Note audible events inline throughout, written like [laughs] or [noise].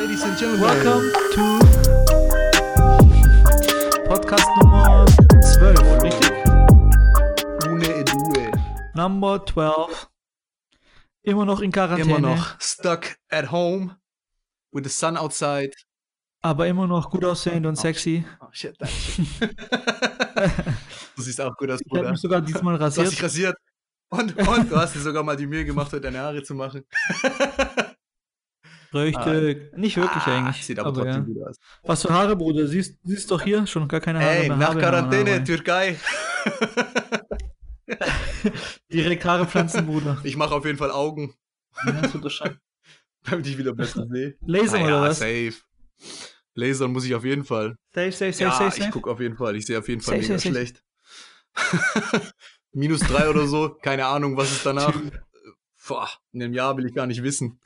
Ladies and Gentlemen. Welcome to Podcast Nummer 12, richtig? Une Edue. Number 12. Immer noch in Quarantäne. Immer noch stuck at home with the sun outside. Aber immer noch gut aussehend und sexy. Oh shit, danke [laughs] du siehst auch gut aus, Ich habe Bruder. mich sogar diesmal Du hast dich rasiert. rasiert. Und, und du hast dir sogar mal die Mühe gemacht, heute deine Haare zu machen. [laughs] Richtig. Nicht wirklich Ah, eigentlich. Sieht aber, aber ja. trotzdem gut aus. Was für Haare, Bruder? Siehst, siehst doch hier schon gar keine Haare Ey, mehr. nach Quarantäne, Haare. Türkei. [laughs] Direkt Haare pflanzen, Bruder. Ich mache auf jeden Fall Augen, Ja, das schon. [laughs] damit ich wieder besser sehe. Laser oder was? safe. Lasern muss ich auf jeden Fall. Safe, safe, safe, ja, safe, ich gucke auf jeden Fall. Ich sehe auf jeden Fall Safe, mega safe, safe. schlecht. [laughs] Minus drei oder so. Keine Ahnung, was ist danach. Boah, in einem Jahr will ich gar nicht wissen.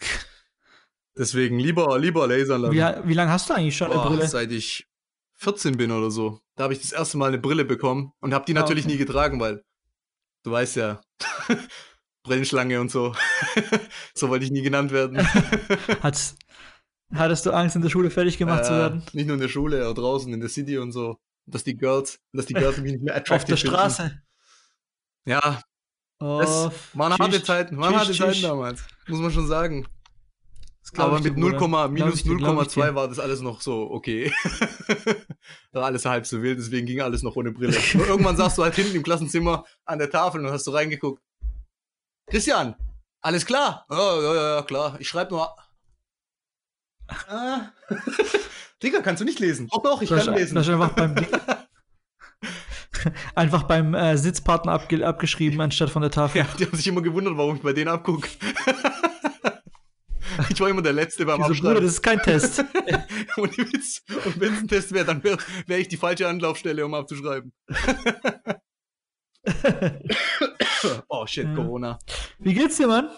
Deswegen lieber, lieber lasern lassen. Wie, wie lange hast du eigentlich schon eine Boah, Brille? seit ich 14 bin oder so. Da habe ich das erste Mal eine Brille bekommen und habe die Ah, natürlich okay. nie getragen, weil du weißt ja, [laughs] Brillenschlange und so. [laughs] so wollte ich nie genannt werden. [laughs] Hat's, hattest du Angst, in der Schule fertig gemacht zu Äh, werden? Nicht nur in der Schule, auch draußen in der City und so. Dass die Girls, dass die Girls mich nicht mehr Auf attractive der finden. Straße. Ja, Oh, das waren harte Zeiten, waren harte Zeiten damals, muss man schon sagen. Das glaub Aber ich mit dir, 0, Bruder. Glaub minus ich dir, glaub ich 0,2 dir. war das alles noch so okay. [laughs] war alles halb so wild, deswegen ging alles noch ohne Brille. [laughs] Nur irgendwann saßt du halt hinten im Klassenzimmer an der Tafel und hast du reingeguckt. Christian, alles klar? Ja, ja, ja, klar. Ich schreibe nur. Ah. [laughs] Digga, kannst du nicht lesen? Doch, doch, ich Das kann lesen. das ist einfach beim einfach beim äh, Sitzpartner abge abgeschrieben anstatt von der Tafel. Ja, die haben sich immer gewundert, warum ich bei denen abgucke. [laughs] ich war immer der Letzte beim Wieso, Bruder, Abschreiben. das ist kein Test. [laughs] Und wenn es ein Test wäre, dann wäre wär ich die falsche Anlaufstelle, um abzuschreiben. [laughs] oh shit, Ja. Corona. Wie geht's dir, Mann?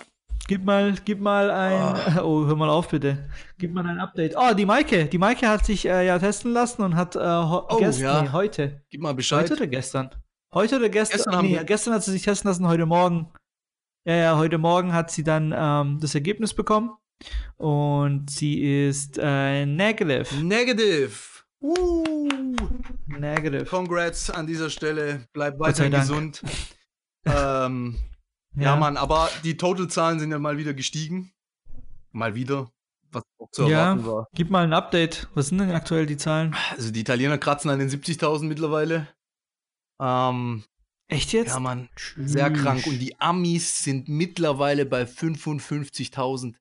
Gib mal, gib mal ein. Oh, hör mal auf, bitte. Gib mal ein Update. Oh, die Maike. Die Maike hat sich äh, ja testen lassen und hat äh, Oh, gestern, ja. nee, heute. Gib mal Bescheid. Heute oder gestern? Heute oder gestern? Gestern haben nee, wir- gestern hat sie sich testen lassen, heute Morgen. Ja, ja, heute Morgen hat sie dann ähm, das Ergebnis bekommen. Und sie ist äh, negative. Negative. Uh. Negative. Congrats an dieser Stelle. Bleib weiterhin Dank. gesund. ähm, [laughs] ja. Mann, aber die Total-Zahlen sind ja mal wieder gestiegen. Mal wieder. Was auch zu Ja. erwarten war. Gib mal ein Update. Was sind denn aktuell die Zahlen? Also die Italiener kratzen an den 70.000 mittlerweile. Ähm, Echt jetzt? ja, Mann, sehr Tschüss. krank. Und die Amis sind mittlerweile bei 55.000.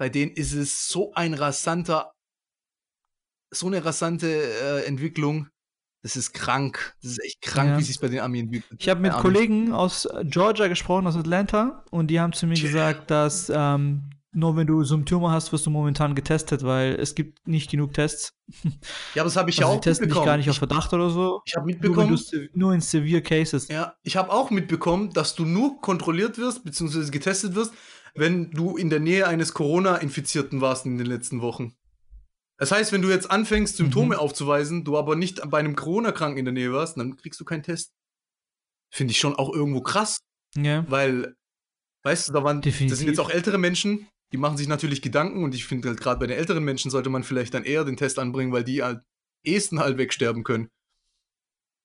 Bei denen ist es so ein rasanter, so eine rasante äh, Entwicklung. Das ist krank. Das ist echt krank, Ja. wie sich bei den Amis entwickelt. Ich habe mit. Kollegen aus Georgia gesprochen, aus Atlanta, und die haben zu mir gesagt, dass ähm, nur wenn du Symptome hast, wirst du momentan getestet, weil es gibt nicht genug Tests. [laughs] Ja, aber das habe ich Also ja die auch testen dich mitbekommen. gar nicht auf Verdacht oder so. ich habe Nur, mitbekommen, se- nur in severe Cases. Ja, ich habe auch mitbekommen, dass du nur kontrolliert wirst, beziehungsweise getestet wirst, wenn du in der Nähe eines Corona-Infizierten warst in den letzten Wochen. Das heißt, wenn du jetzt anfängst, Symptome Mhm. aufzuweisen, du aber nicht bei einem Corona-Kranken in der Nähe warst, dann kriegst du keinen Test. Finde ich schon auch irgendwo krass, Ja. weil, weißt du, da waren, das Definitiv. sind jetzt auch ältere Menschen, die machen sich natürlich Gedanken und ich finde halt gerade bei den älteren Menschen sollte man vielleicht dann eher den Test anbringen, weil die halt ehesten halt wegsterben können.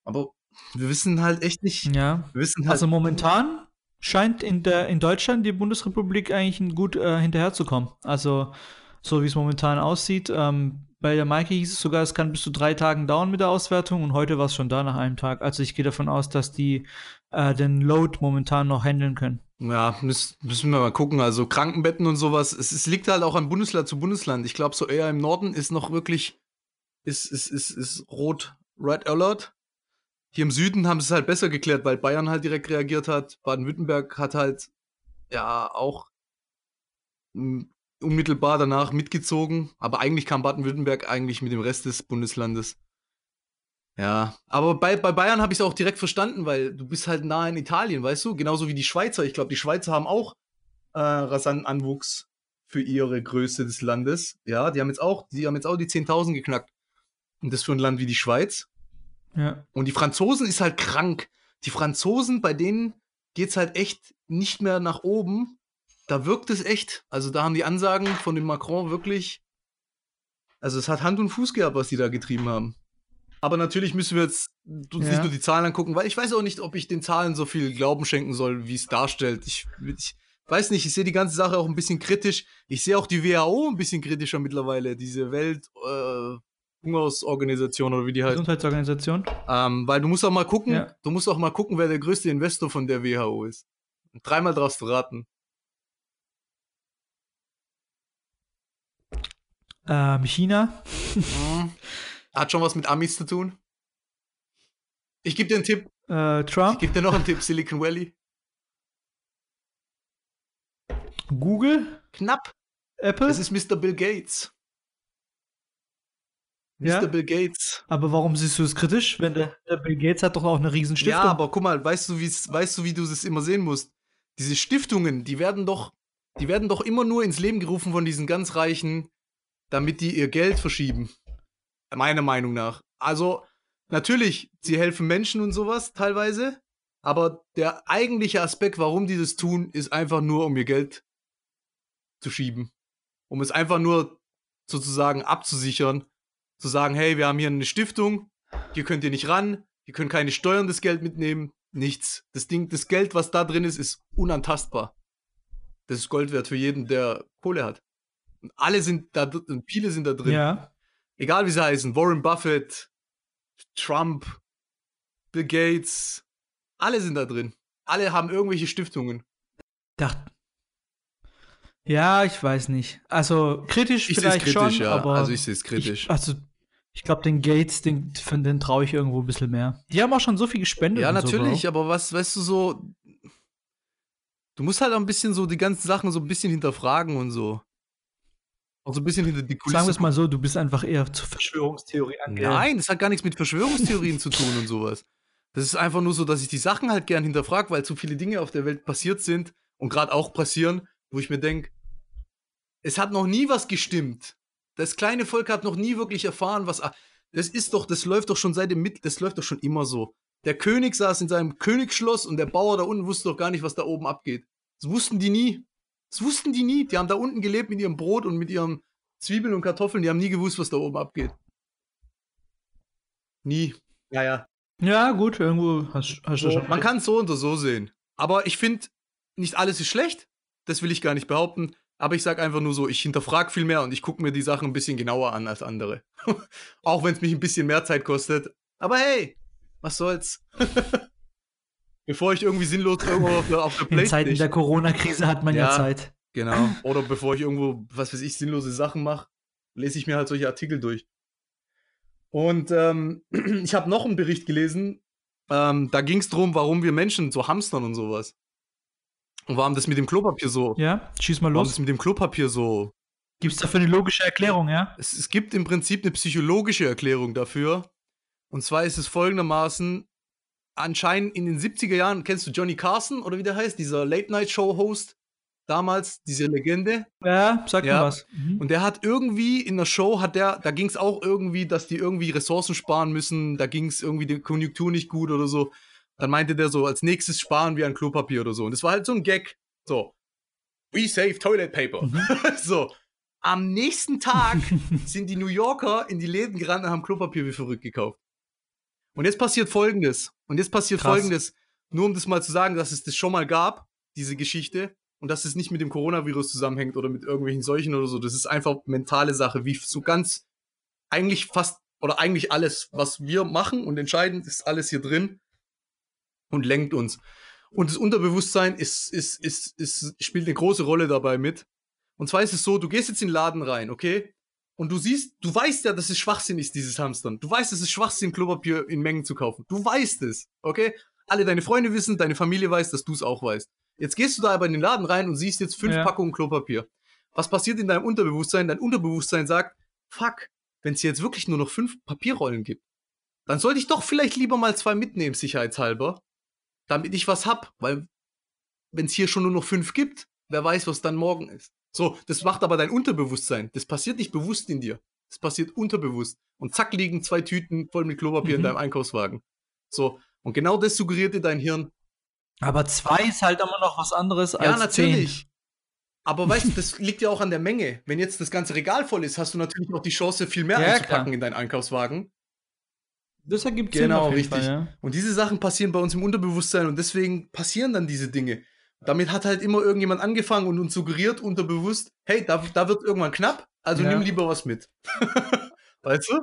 Aber wir wissen halt echt nicht, Ja. wir wissen halt Also momentan scheint in der in Deutschland die Bundesrepublik eigentlich gut äh, hinterherzukommen. Also so wie es momentan aussieht. Ähm, bei der Maike hieß es sogar, es kann bis zu drei Tagen dauern mit der Auswertung und heute war es schon da nach einem Tag. Also ich gehe davon aus, dass die äh, den Load momentan noch handeln können. Ja, müssen, müssen wir mal gucken. Also Krankenbetten und sowas. Es, es liegt halt auch an Bundesland zu Bundesland. Ich glaube, so eher im Norden ist noch wirklich, ist, ist, ist, ist rot, Red Alert. Hier im Süden haben sie es halt besser geklärt, weil Bayern halt direkt reagiert hat. Baden-Württemberg hat halt, ja, auch unmittelbar danach mitgezogen. Aber eigentlich kam Baden-Württemberg eigentlich mit dem Rest des Bundeslandes. Ja, aber bei, bei Bayern habe ich es auch direkt verstanden, weil du bist halt nah in Italien, weißt du? Genauso wie die Schweizer. Ich glaube, die Schweizer haben auch äh, rasanten Anwuchs für ihre Größe des Landes. Ja, die haben jetzt auch, die haben jetzt auch die 10.000 geknackt. Und das für ein Land wie die Schweiz. Ja. Und die Franzosen ist halt krank. Die Franzosen, bei denen geht's halt echt nicht mehr nach oben. Da wirkt es echt. Also da haben die Ansagen von dem Macron wirklich Also es hat Hand und Fuß gehabt, was die da getrieben haben. Aber natürlich müssen wir jetzt uns Ja. nicht nur die Zahlen angucken, weil ich weiß auch nicht, ob ich den Zahlen so viel Glauben schenken soll, wie es darstellt. Ich, ich weiß nicht, ich sehe die ganze Sache auch ein bisschen kritisch. Ich sehe auch die WHO ein bisschen kritischer mittlerweile, diese Welt äh, Hungersorganisation oder wie die heißt. Gesundheitsorganisation. Ähm, weil du musst auch mal gucken, Ja. du musst auch mal gucken, wer der größte Investor von der WHO ist. Und dreimal darfst du raten. Ähm, China. Mhm. Hat schon was mit Amis zu tun. Ich gebe dir einen Tipp. Äh, Ich Trump. gebe dir noch einen Tipp. Silicon Valley. Google. Knapp. Apple. Es ist Mr. Bill Gates. Mr. Ja? Bill Gates. Aber warum siehst du es kritisch? Wenn der, [laughs] der Bill Gates hat doch auch eine riesen Stiftung. Ja, aber guck mal, weißt du, weißt du, wie du es immer sehen musst? Diese Stiftungen, die werden doch, die werden doch immer nur ins Leben gerufen von diesen ganz Reichen, damit die ihr Geld verschieben. Meiner Meinung nach. Also, natürlich, sie helfen Menschen und sowas teilweise, aber der eigentliche Aspekt, warum die das tun, ist einfach nur, um ihr Geld zu schieben. Um es einfach nur sozusagen abzusichern. Zu sagen, hey, wir haben hier eine Stiftung, hier könnt ihr nicht ran, ihr könnt keine Steuern das Geld mitnehmen, nichts. Das Ding, das Geld, was da drin ist, ist unantastbar. Das ist Gold wert für jeden, der Kohle hat. Und alle sind da dr- und viele sind da drin. Ja. Egal wie sie heißen, Warren Buffett, Trump, Bill Gates, alle sind da drin. Alle haben irgendwelche Stiftungen. Dacht. Ja, ich weiß nicht. Also kritisch Ich sehe es vielleicht kritisch, schon, ja. aber also ich sehe es kritisch. Ich, also ich glaube, den Gates, den, von den traue ich irgendwo ein bisschen mehr. Die haben auch schon so viel gespendet. ja, und natürlich, So, aber was, weißt du, so. Du musst halt auch ein bisschen so die ganzen Sachen so ein bisschen hinterfragen und so. Auch so ein bisschen hinter die Kulissen Sagen wir es mal so, du bist einfach eher zur Verschwörungstheorie ange. Nein, das hat gar nichts mit Verschwörungstheorien zu tun und sowas. Das ist einfach nur so, dass ich die Sachen halt gern hinterfrage, weil zu viele Dinge auf der Welt passiert sind und gerade auch passieren, wo ich mir denke, es hat noch nie was gestimmt. Das kleine Volk hat noch nie wirklich erfahren, was. Das ist doch, das läuft doch schon seit dem Mittel, das läuft doch schon immer so. Der König saß in seinem Königsschloss und der Bauer da unten wusste doch gar nicht, was da oben abgeht. Das wussten die nie. Das wussten die nie. Die haben da unten gelebt mit ihrem Brot und mit ihren Zwiebeln und Kartoffeln. Die haben nie gewusst, was da oben abgeht. Nie. Ja, ja. Ja, gut, irgendwo hast, hast du So, schon. man kann es so oder so sehen. Aber ich finde, nicht alles ist schlecht. Das will ich gar nicht behaupten. Aber ich sage einfach nur so, ich hinterfrage viel mehr und ich gucke mir die Sachen ein bisschen genauer an als andere. [laughs] Auch wenn es mich ein bisschen mehr Zeit kostet. Aber hey, was soll's? [laughs] bevor ich irgendwie sinnlos irgendwo auf der, auf der [laughs] In Zeiten der Playstation... Corona-Krise hat man ja, Ja. Zeit. Genau. Oder bevor ich irgendwo, was weiß ich, sinnlose Sachen mache, lese ich mir halt solche Artikel durch. Und ähm, [clears throat] ich habe noch einen Bericht gelesen. Ähm, da ging es darum, warum wir Menschen so hamstern und sowas. Und warum das mit dem Klopapier so. Ja, schieß mal Warum los. das mit dem Klopapier so. Gibt's dafür eine logische Erklärung, ja? Es, es gibt im Prinzip eine psychologische Erklärung dafür. Und zwar ist es folgendermaßen: Anscheinend in den 70er Jahren, kennst du Johnny Carson oder wie der heißt, dieser Late-Night-Show-Host? Damals, diese Legende. Ja, sag Ja. mir was. Mhm. Und der hat irgendwie in der Show, hat der, da ging es auch irgendwie, dass die irgendwie Ressourcen sparen müssen, da ging es irgendwie die Konjunktur nicht gut oder so. Dann meinte der so, als nächstes sparen wir an Klopapier oder so. Und das war halt so ein Gag. So, we save toilet paper. [laughs] so, am nächsten Tag [laughs] sind die New Yorker in die Läden gerannt und haben Klopapier wie verrückt gekauft. Und jetzt passiert Folgendes. Und jetzt passiert Krass. Folgendes. Nur um das mal zu sagen, dass es das schon mal gab, diese Geschichte. Und dass es nicht mit dem Coronavirus zusammenhängt oder mit irgendwelchen Seuchen oder so. Das ist einfach mentale Sache, wie so ganz, eigentlich fast, oder eigentlich alles, was wir machen und entscheiden, ist alles hier drin und lenkt uns. Und das Unterbewusstsein ist, ist, ist, ist, spielt eine große Rolle dabei mit. Und zwar ist es so, du gehst jetzt in den Laden rein, okay? Und du siehst, du weißt ja, dass es Schwachsinn ist, dieses Hamstern. Du weißt, es ist Schwachsinn, Klopapier in Mengen zu kaufen. Du weißt es, okay? Alle deine Freunde wissen, deine Familie weiß, dass du es auch weißt. Jetzt gehst du da aber in den Laden rein und siehst jetzt fünf Ja. Packungen Klopapier. Was passiert in deinem Unterbewusstsein? Dein Unterbewusstsein sagt, fuck, wenn es jetzt wirklich nur noch fünf Papierrollen gibt, dann sollte ich doch vielleicht lieber mal zwei mitnehmen, sicherheitshalber, damit ich was hab, weil wenn es hier schon nur noch fünf gibt, wer weiß, was dann morgen ist. So, das macht aber dein Unterbewusstsein. Das passiert nicht bewusst in dir. Das passiert unterbewusst. Und zack liegen zwei Tüten voll mit Klopapier in Mhm. deinem Einkaufswagen. So, und genau das suggeriert dir dein Hirn. Aber zwei ist halt immer noch was anderes Ja, als natürlich. Aber [laughs] weißt du, das liegt ja auch an der Menge. Wenn jetzt das ganze Regal voll ist, hast du natürlich auch die Chance, viel mehr Ja, einzupacken klar. in deinen Einkaufswagen. Das ergibt Genau, Sinn jeden richtig. Fall, ja. Und diese Sachen passieren bei uns im Unterbewusstsein und deswegen passieren dann diese Dinge. Damit hat halt immer irgendjemand angefangen und uns suggeriert unterbewusst, hey, da, da wird irgendwann knapp, also Ja. nimm lieber was mit. [laughs] weißt du?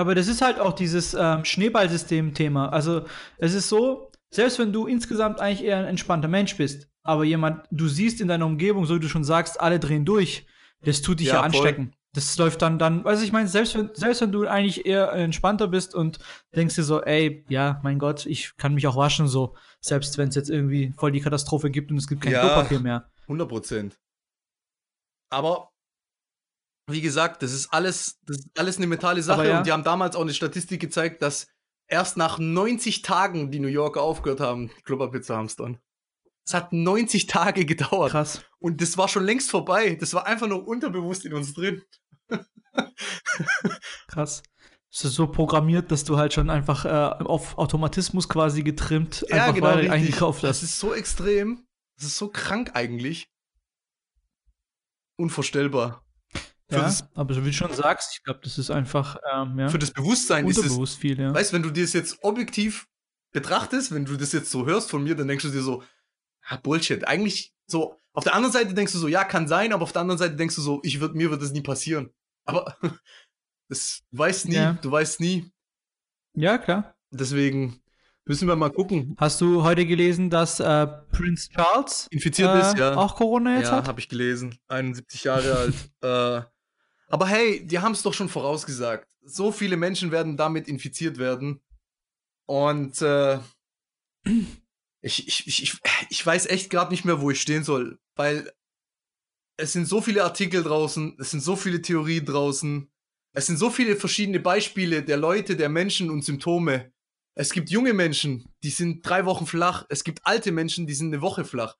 Aber das ist halt auch dieses ähm, Schneeballsystem-Thema. Also es ist so, selbst wenn du insgesamt eigentlich eher ein entspannter Mensch bist, aber jemand, du siehst in deiner Umgebung, so wie du schon sagst, alle drehen durch, das tut dich ja, Ja, anstecken. Das läuft dann, dann, also ich meine, selbst wenn, selbst wenn du eigentlich eher entspannter bist und denkst dir so, ey, ja, mein Gott, ich kann mich auch waschen, so, selbst wenn es jetzt irgendwie voll die Katastrophe gibt und es gibt kein Ja. Klopapier mehr. 100 Prozent. Aber wie gesagt, das ist alles, das ist alles eine mentale Sache ja. und die haben damals auch eine Statistik gezeigt, dass erst nach 90 Tagen die New Yorker aufgehört haben, Klopapier zu hamstern. Es hat 90 Tage gedauert Krass. und das war schon längst vorbei. Das war einfach nur unterbewusst in uns drin. [laughs] Krass. Es ist so programmiert, dass du halt schon einfach äh, auf Automatismus quasi getrimmt einfach weiter richtig. eingekauft Das hast. ist so extrem. Das ist so krank eigentlich. Unvorstellbar. Für, Ja, das, aber so wie du schon sagst, ich glaube, das ist einfach ähm, ja, für das Bewusstsein ist es viel, ja. Weißt, wenn du dir das jetzt objektiv betrachtest, wenn du das jetzt so hörst von mir, dann denkst du dir so, ah, Bullshit. Eigentlich so, auf der anderen Seite denkst du so, ja, kann sein, aber auf der anderen Seite denkst du so, ich würd, mir wird das nie passieren. Aber [laughs] das du weißt nie, Ja. du weißt nie. Ja, klar. Deswegen müssen wir mal gucken. Hast du heute gelesen, dass äh, Prince Charles Infiziert äh, ist, ja. auch Corona jetzt ja, hat? habe ich gelesen. 71 Jahre alt. [laughs] äh, aber hey, die haben es doch schon vorausgesagt. So viele Menschen werden damit infiziert werden. Und äh, ich, ich, ich, ich, weiß echt gerade nicht mehr, wo ich stehen soll. Weil es sind so viele Artikel draußen, es sind so viele Theorien draußen, es sind so viele verschiedene Beispiele der Leute, der Menschen und Symptome. Es gibt junge Menschen, die sind drei Wochen flach. Es gibt alte Menschen, die sind eine Woche flach.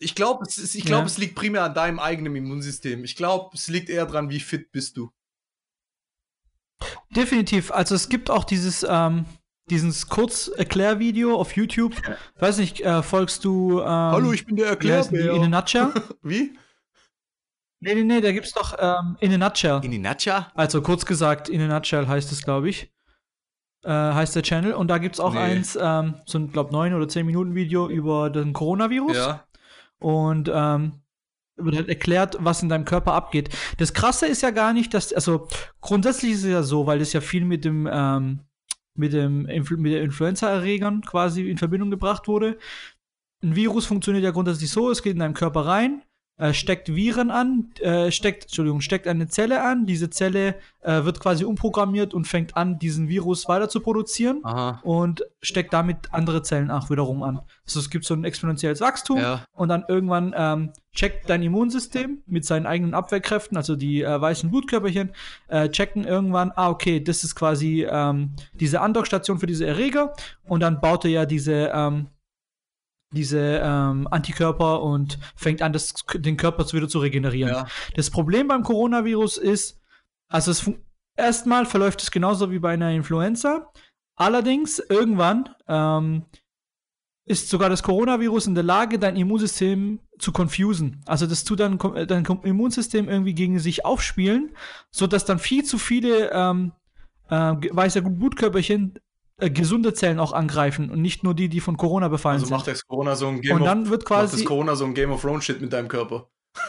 Ich glaube, es, ist- ich glaub, Ja. es liegt primär an deinem eigenen Immunsystem. Ich glaube, es liegt eher dran, wie fit bist du. Definitiv. Also es gibt auch dieses, ähm, dieses Kurz-Erklärvideo auf YouTube. Weiß nicht, äh, folgst du. Ähm, Hallo, ich bin der die? In a Erklärbär. Nutshell? [laughs] Wie? nee, nee, nee, da gibt's doch ähm, In a Nutshell. In die Natcha? Also kurz gesagt, In a Nutshell heißt es, glaube ich. Äh, heißt der Channel. Und da gibt's auch Nee. eins, ähm, so ein, glaube neun oder zehn Minuten Video über den Coronavirus. Ja. Und ähm, wird halt erklärt, was in deinem Körper abgeht. Das Krasse ist ja gar nicht, dass, also grundsätzlich ist es ja so, weil es ja viel mit dem, ähm, mit dem Influ mit den Influenza-Erregern quasi in Verbindung gebracht wurde. Ein Virus funktioniert ja grundsätzlich so, es geht in deinen Körper rein, äh, steckt Viren an, äh, steckt, Entschuldigung, steckt eine Zelle an, diese Zelle äh, wird quasi umprogrammiert und fängt an, diesen Virus weiter zu produzieren Aha. und steckt damit andere Zellen auch wiederum an. Also es gibt so ein exponentielles Wachstum Ja. und dann irgendwann ähm, checkt dein Immunsystem mit seinen eigenen Abwehrkräften, also die äh, weißen Blutkörperchen, äh, checken irgendwann, ah, okay, das ist quasi ähm, diese Andockstation für diese Erreger und dann baut er ja diese, ähm, diese ähm, Antikörper und fängt an, das, den Körper zu- wieder zu regenerieren. Ja. Das Problem beim Coronavirus ist, also es erstmal verläuft es genauso wie bei einer Influenza. Allerdings irgendwann ähm, ist sogar das Coronavirus in der Lage, dein Immunsystem zu confusen. Also das tut dann äh, dein Kom- Immunsystem irgendwie gegen sich aufspielen, sodass dann viel zu viele ähm, äh, weiße Blutkörperchen äh, gesunde Zellen auch angreifen und nicht nur die, die von Corona befallen Also sind. macht das Corona so ein Game und of dann wird macht das quasi, Corona so ein Game of Thrones Shit mit deinem Körper. [laughs]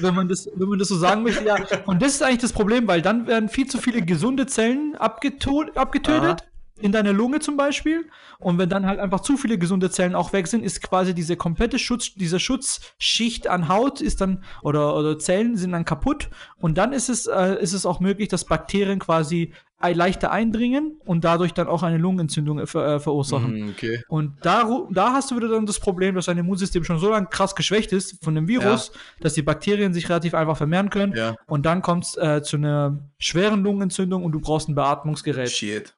wenn man das, wenn man das so sagen möchte, ja. Und das ist eigentlich das Problem, weil dann werden viel zu viele gesunde Zellen abgetötet. In deiner Lunge zum Beispiel. Und wenn dann halt einfach zu viele gesunde Zellen auch weg sind, ist quasi diese komplette Schutz, diese Schutzschicht an Haut ist dann, oder, oder Zellen sind dann kaputt. Und dann ist es, äh, ist es auch möglich, dass Bakterien quasi leichter eindringen und dadurch dann auch eine Lungenentzündung äh, ver, äh, verursachen. Hm, okay. Und da, da hast du wieder dann das Problem, dass dein Immunsystem schon so lange krass geschwächt ist von dem Virus, dass die Bakterien sich relativ einfach vermehren können. Ja. Und dann kommt es äh, zu einer schweren Lungenentzündung und du brauchst ein Beatmungsgerät. Shit.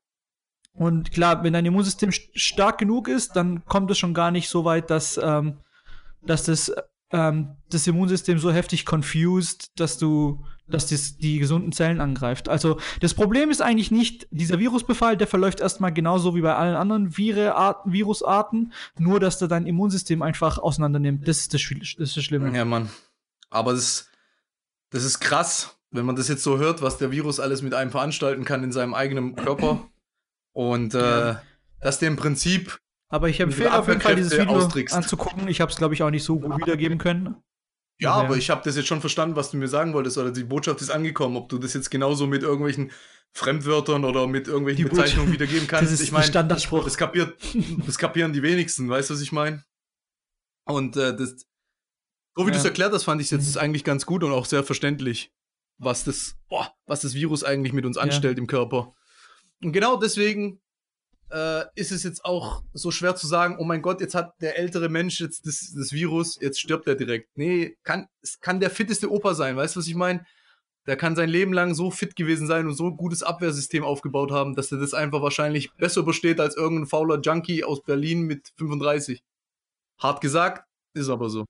Und klar, wenn dein Immunsystem st- stark genug ist, dann kommt es schon gar nicht so weit, dass, ähm, dass das, ähm, das Immunsystem so heftig confused, dass du dass das die gesunden Zellen angreift. Also das Problem ist eigentlich nicht dieser Virusbefall, der verläuft erstmal genauso wie bei allen anderen Virearten, Virusarten, nur dass der dein Immunsystem einfach auseinander nimmt. Das ist das, das, ist das Schlimme. Ja, Mann. Aber das, das ist krass, wenn man das jetzt so hört, was der Virus alles mit einem veranstalten kann in seinem eigenen Körper. Und äh, ja. dass der im Prinzip. Aber ich empfehle auf jeden Fall, dieses Video anzugucken. Ich habe es, glaube ich, auch nicht so gut wiedergeben können. Ja, aber ich habe das jetzt schon verstanden, was du mir sagen wolltest, oder die Botschaft ist angekommen. Ob du das jetzt genauso mit irgendwelchen Fremdwörtern oder mit irgendwelchen die Bezeichnungen wiedergeben [laughs] kannst. Das ist ich meine, Standardspruch. Das, kapiert, das kapieren die wenigsten, weißt du, was ich meine? Und äh, das, so wie ja. du es erklärt hast, fand ich es jetzt mhm. eigentlich ganz gut und auch sehr verständlich, was das, boah, was das Virus eigentlich mit uns anstellt ja. im Körper. Und genau deswegen äh, ist es jetzt auch so schwer zu sagen, oh mein Gott, jetzt hat der ältere Mensch jetzt das, das Virus, jetzt stirbt er direkt. Nee, kann, es kann der fitteste Opa sein, weißt du, was ich meine? Der kann sein Leben lang so fit gewesen sein und so ein gutes Abwehrsystem aufgebaut haben, dass er das einfach wahrscheinlich besser übersteht als irgendein fauler Junkie aus Berlin mit 35. Hart gesagt, ist aber so.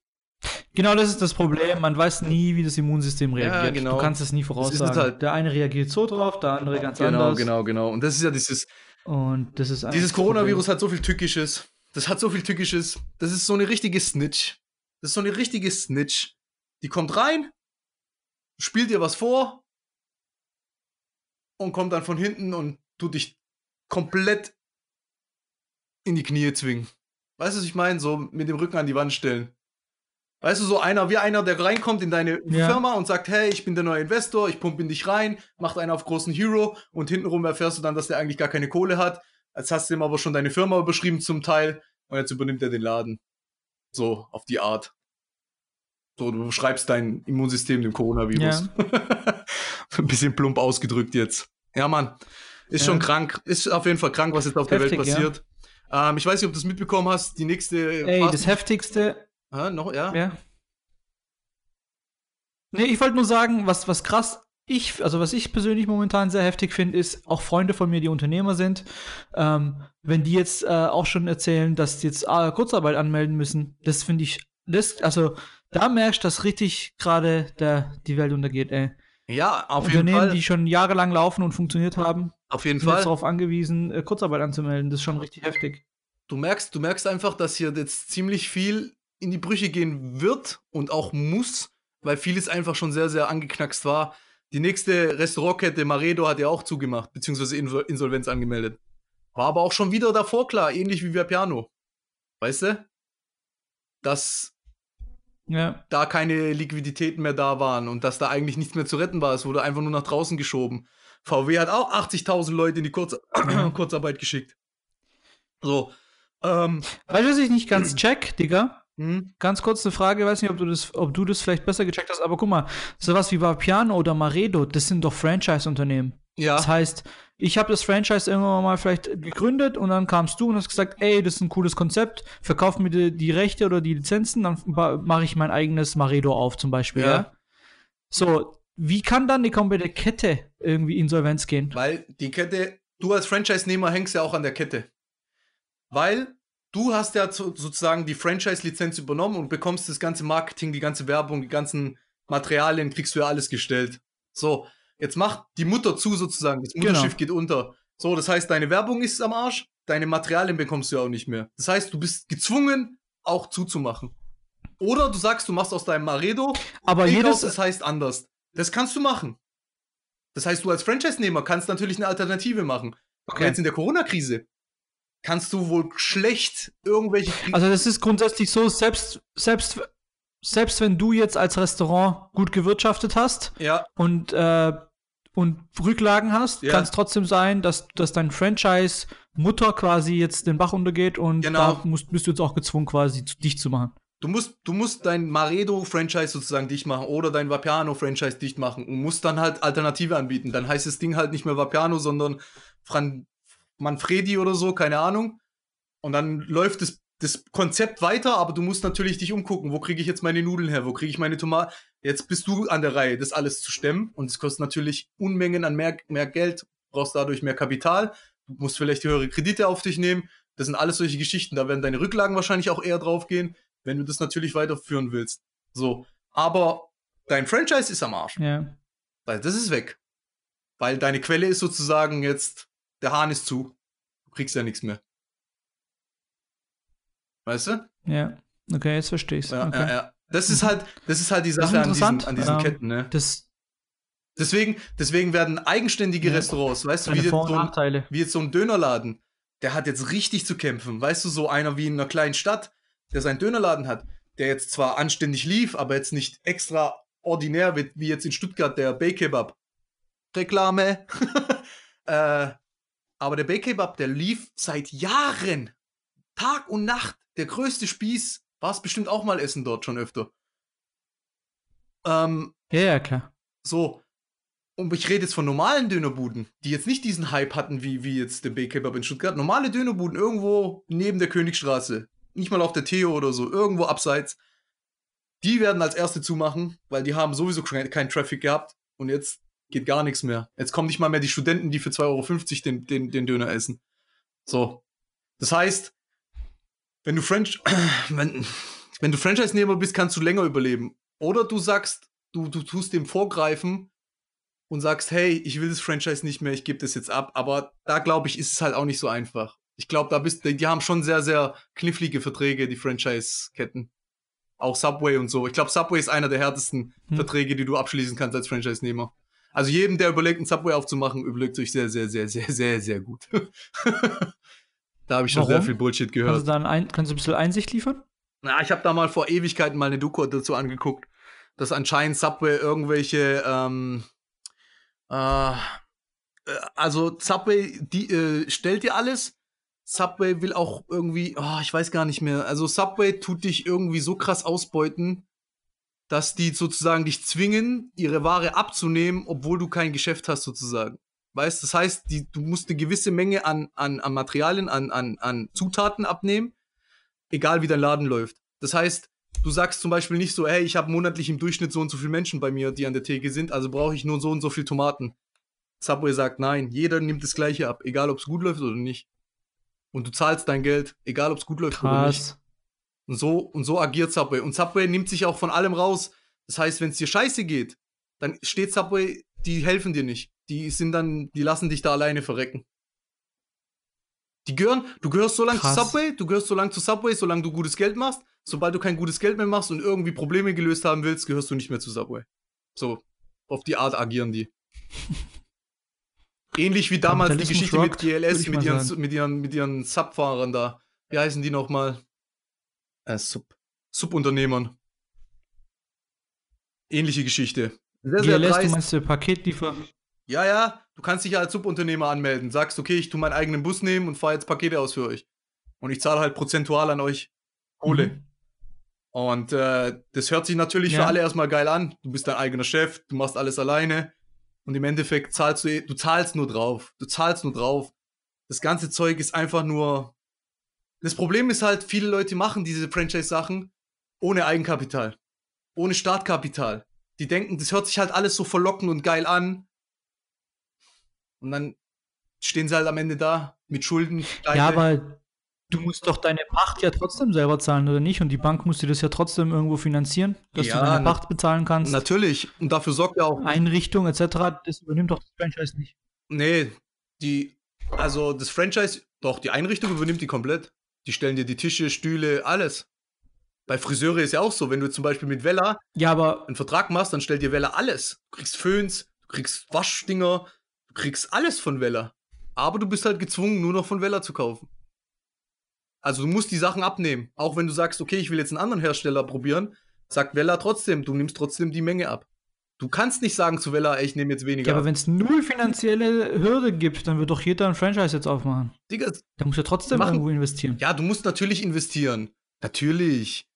Genau, das ist das Problem. Man weiß nie, wie das Immunsystem reagiert. Ja, genau. Du kannst es nie voraussagen. Halt der eine reagiert so drauf, der andere ganz genau, anders. Genau, genau, genau. Und das ist ja dieses. Und das ist Dieses Coronavirus hat so viel Tückisches. Das hat so viel Tückisches. Das ist so eine richtige Snitch. Das ist so eine richtige Snitch. Die kommt rein, spielt dir was vor und kommt dann von hinten und tut dich komplett in die Knie zwingen. Weißt du, was ich meine? So mit dem Rücken an die Wand stellen. Weißt du, so einer, wie einer, der reinkommt in deine ja. Firma und sagt, hey, ich bin der neue Investor, ich pumpe in dich rein, macht einen auf großen Hero und hintenrum erfährst du dann, dass der eigentlich gar keine Kohle hat. Jetzt hast du ihm aber schon deine Firma überschrieben zum Teil und jetzt übernimmt er den Laden. So, auf die Art. So, du beschreibst dein Immunsystem dem Coronavirus. Ja. [laughs] Ein bisschen plump ausgedrückt jetzt. Ja, Mann. Ist ja. schon krank. Ist auf jeden Fall krank, was jetzt auf Heftig, der Welt passiert. Ja. Ähm, ich weiß nicht, ob du es mitbekommen hast. Die nächste. Ey, Fast das Heftigste Ah, noch, ja? Ja. Nee, ich wollte nur sagen, was, was krass ich, also was ich persönlich momentan sehr heftig finde, ist auch Freunde von mir, die Unternehmer sind, ähm, wenn die jetzt äh, auch schon erzählen, dass die jetzt äh, Kurzarbeit anmelden müssen, das finde ich, das, also da merkst du, dass richtig gerade die Welt untergeht, ey. Ja, auf jeden Fall. Unternehmen, die schon jahrelang laufen und funktioniert haben, auf jeden sind Fall. jetzt darauf angewiesen, äh, Kurzarbeit anzumelden. Das ist schon richtig heftig. Du merkst, du merkst einfach, dass hier jetzt ziemlich viel in die Brüche gehen wird und auch muss, weil vieles einfach schon sehr, sehr angeknackst war. Die nächste Restaurantkette Maredo hat ja auch zugemacht, beziehungsweise Insolvenz angemeldet. War aber auch schon wieder davor klar, ähnlich wie Verpiano. Weißt du? Dass ja. da keine Liquiditäten mehr da waren und dass da eigentlich nichts mehr zu retten war. Es wurde einfach nur nach draußen geschoben. VW hat auch 80.000 Leute in die Kurz [clears throat] Kurzarbeit geschickt. So. Ähm, weißt du, was ich nicht ganz [clears throat] check, Digga? Hm? Ganz kurz eine Frage, ich weiß nicht, ob du das, ob du das vielleicht besser gecheckt hast, aber guck mal, sowas wie Vapiano oder Maredo, das sind doch Franchise-Unternehmen. Ja. Das heißt, ich habe das Franchise irgendwann mal vielleicht gegründet und dann kamst du und hast gesagt, ey, das ist ein cooles Konzept, verkauf mir die, die Rechte oder die Lizenzen, dann mache ich mein eigenes Maredo auf zum Beispiel. Ja. ja. So, wie kann dann die komplette Kette irgendwie Insolvenz gehen? Weil die Kette, du als Franchise-Nehmer hängst ja auch an der Kette. Weil du hast ja sozusagen die Franchise-Lizenz übernommen und bekommst das ganze Marketing, die ganze Werbung, die ganzen Materialien, kriegst du ja alles gestellt. So, jetzt macht die Mutter zu sozusagen, das Mutterschiff genau. geht unter. So, das heißt, deine Werbung ist am Arsch, deine Materialien bekommst du ja auch nicht mehr. Das heißt, du bist gezwungen, auch zuzumachen. Oder du sagst, du machst aus deinem Maredo, aber jedes, das heißt anders. Das kannst du machen. Das heißt, du als Franchise-Nehmer kannst natürlich eine Alternative machen. Okay. Jetzt in der Corona-Krise kannst du wohl schlecht irgendwelche. Also das ist grundsätzlich so, selbst, selbst, selbst wenn du jetzt als Restaurant gut gewirtschaftet hast ja. und, äh, und Rücklagen hast, ja. kann es trotzdem sein, dass, dass dein Franchise Mutter quasi jetzt den Bach untergeht und genau. da musst, bist du jetzt auch gezwungen, quasi zu, dicht zu machen. Du musst, du musst dein Maredo-Franchise sozusagen dicht machen oder dein Vapiano-Franchise dicht machen und musst dann halt Alternative anbieten. Dann heißt das Ding halt nicht mehr Vapiano, sondern Fran Manfredi oder so, keine Ahnung. Und dann läuft das, das Konzept weiter, aber du musst natürlich dich umgucken, wo kriege ich jetzt meine Nudeln her, wo kriege ich meine Tomaten. Jetzt bist du an der Reihe, das alles zu stemmen. Und es kostet natürlich Unmengen an mehr, mehr Geld, brauchst dadurch mehr Kapital. Du musst vielleicht höhere Kredite auf dich nehmen. Das sind alles solche Geschichten. Da werden deine Rücklagen wahrscheinlich auch eher draufgehen, wenn du das natürlich weiterführen willst. So. Aber dein Franchise ist am Arsch. Ja. Weil das ist weg. Weil deine Quelle ist sozusagen jetzt, der Hahn ist zu. Du kriegst ja nichts mehr. Weißt du? Ja. Okay, jetzt verstehe ich Ja, okay. ja, ja. Das ist halt, das ist halt die Sache an diesen, an diesen Ähm, Ketten, ne? Das Deswegen, deswegen werden eigenständige Ja. Restaurants, weißt du, wie jetzt, so ein, wie jetzt so ein Dönerladen, der hat jetzt richtig zu kämpfen. Weißt du, so einer wie in einer kleinen Stadt, der seinen Dönerladen hat, der jetzt zwar anständig lief, aber jetzt nicht extraordinär wird, wie jetzt in Stuttgart der Baykebab. Reklame. [laughs] äh, aber der Baykebab, der lief seit Jahren. Tag und Nacht. Der größte Spieß. War es bestimmt auch mal essen dort schon öfter. Ähm, Ja, ja, klar. so. Und ich rede jetzt von normalen Dönerbuden, die jetzt nicht diesen Hype hatten, wie, wie jetzt der B-Kebab in Stuttgart. Normale Dönerbuden irgendwo neben der Königstraße. Nicht mal auf der Theo oder so, irgendwo abseits. Die werden als erste zumachen, weil die haben sowieso keinen kein Traffic gehabt. Und jetzt geht gar nichts mehr. Jetzt kommen nicht mal mehr die Studenten, die für 2,50 Euro den, den, den Döner essen. So. Das heißt, wenn du French, [clears throat] wenn, wenn du Franchise-Nehmer bist, kannst du länger überleben. Oder du sagst, du, du tust dem vorgreifen und sagst, hey, ich will das Franchise nicht mehr, ich gebe das jetzt ab. Aber da glaube ich, ist es halt auch nicht so einfach. Ich glaube, da bist die, die haben schon sehr, sehr knifflige Verträge, die Franchise-Ketten. Auch Subway und so. Ich glaube, Subway ist einer der härtesten Hm. Verträge, die du abschließen kannst als Franchise-Nehmer. Also jedem, der überlegt, ein Subway aufzumachen, überlegt sich sehr, sehr, sehr, sehr, sehr, sehr gut. [laughs] da habe ich schon sehr Warum? viel Bullshit Kannst gehört. du, dann ein, kannst du ein bisschen Einsicht liefern? Na, ich habe da mal vor Ewigkeiten mal eine Doku dazu angeguckt, dass anscheinend Subway irgendwelche, ähm, äh, äh, also Subway, die äh, stellt dir alles. Subway will auch irgendwie, oh, ich weiß gar nicht mehr. Also Subway tut dich irgendwie so krass ausbeuten, dass die sozusagen dich zwingen, ihre Ware abzunehmen, obwohl du kein Geschäft hast sozusagen. Weißt, das heißt, die, du musst eine gewisse Menge an, an, an Materialien, an, an, an Zutaten abnehmen, egal wie dein Laden läuft. Das heißt, du sagst zum Beispiel nicht so, hey, ich habe monatlich im Durchschnitt so und so viele Menschen bei mir, die an der Theke sind, also brauche ich nur so und so viel Tomaten. Subway sagt, nein, jeder nimmt das Gleiche ab, egal ob es gut läuft oder nicht. Und du zahlst dein Geld, egal ob es gut läuft oder nicht. Und so, und so agiert Subway. Und Subway nimmt sich auch von allem raus. Das heißt, wenn es dir scheiße geht, dann steht Subway, die helfen dir nicht. Die sind dann, die lassen dich da alleine verrecken. Die gehören, du gehörst so lange zu. Subway, du gehörst so lange zu Subway, solange du gutes Geld machst. Sobald du kein gutes Geld mehr machst und irgendwie Probleme gelöst haben willst, gehörst du nicht mehr zu Subway. So, auf die Art agieren die. [laughs] Ähnlich wie damals die Geschichte mit rockt, würd GLS, mit ihren, mit ihren, mit ihren Subfahrern da. Wie heißen die nochmal? Äh, Sub. Subunternehmern. Ähnliche Geschichte. Sehr, sehr GLS, du dreist. meinst der Paketliefer? Ja, ja, du kannst dich ja als Subunternehmer anmelden. Sagst, okay, ich tu meinen eigenen Bus nehmen und fahre jetzt Pakete aus für euch. Und ich zahle halt prozentual an euch Kohle. Mhm. Und äh, das hört sich natürlich für Ja. alle erstmal geil an. Du bist dein eigener Chef, du machst alles alleine. Und im Endeffekt zahlst du, eh- du zahlst nur drauf. Du zahlst nur drauf. Das ganze Zeug ist einfach nur. Das Problem ist halt, viele Leute machen diese Franchise-Sachen ohne Eigenkapital. Ohne Startkapital. Die denken, das hört sich halt alles so verlockend und geil an. Und dann stehen sie halt am Ende da mit Schulden. pleite. Ja, aber du musst doch deine Pacht ja trotzdem selber zahlen, oder nicht? Und die Bank muss dir das ja trotzdem irgendwo finanzieren, dass Ja, du deine Pacht bezahlen kannst. Natürlich. Und dafür sorgt ja auch Einrichtung etc., das übernimmt doch das Franchise nicht. Nee, die, also das Franchise, doch, die Einrichtung übernimmt die komplett. Die stellen dir die Tische, Stühle, alles. Bei Friseure ist ja auch so, wenn du zum Beispiel mit Vella Ja, aber einen Vertrag machst, dann stellt dir Vella alles. Du kriegst Föhns, du kriegst Waschdinger, du kriegst alles von Vella. Aber du bist halt gezwungen, nur noch von Vella zu kaufen. Also du musst die Sachen abnehmen. Auch wenn du sagst, okay, ich will jetzt einen anderen Hersteller probieren, sagt Vella trotzdem, du nimmst trotzdem die Menge ab. Du kannst nicht sagen zu Vella, ey, ich nehme jetzt weniger Ja, aber ab. wenn es null finanzielle Hürde gibt, dann wird doch jeder ein Franchise jetzt aufmachen. Digga, Der muss ja trotzdem Machen- irgendwo investieren. Ja, du musst natürlich investieren. Natürlich.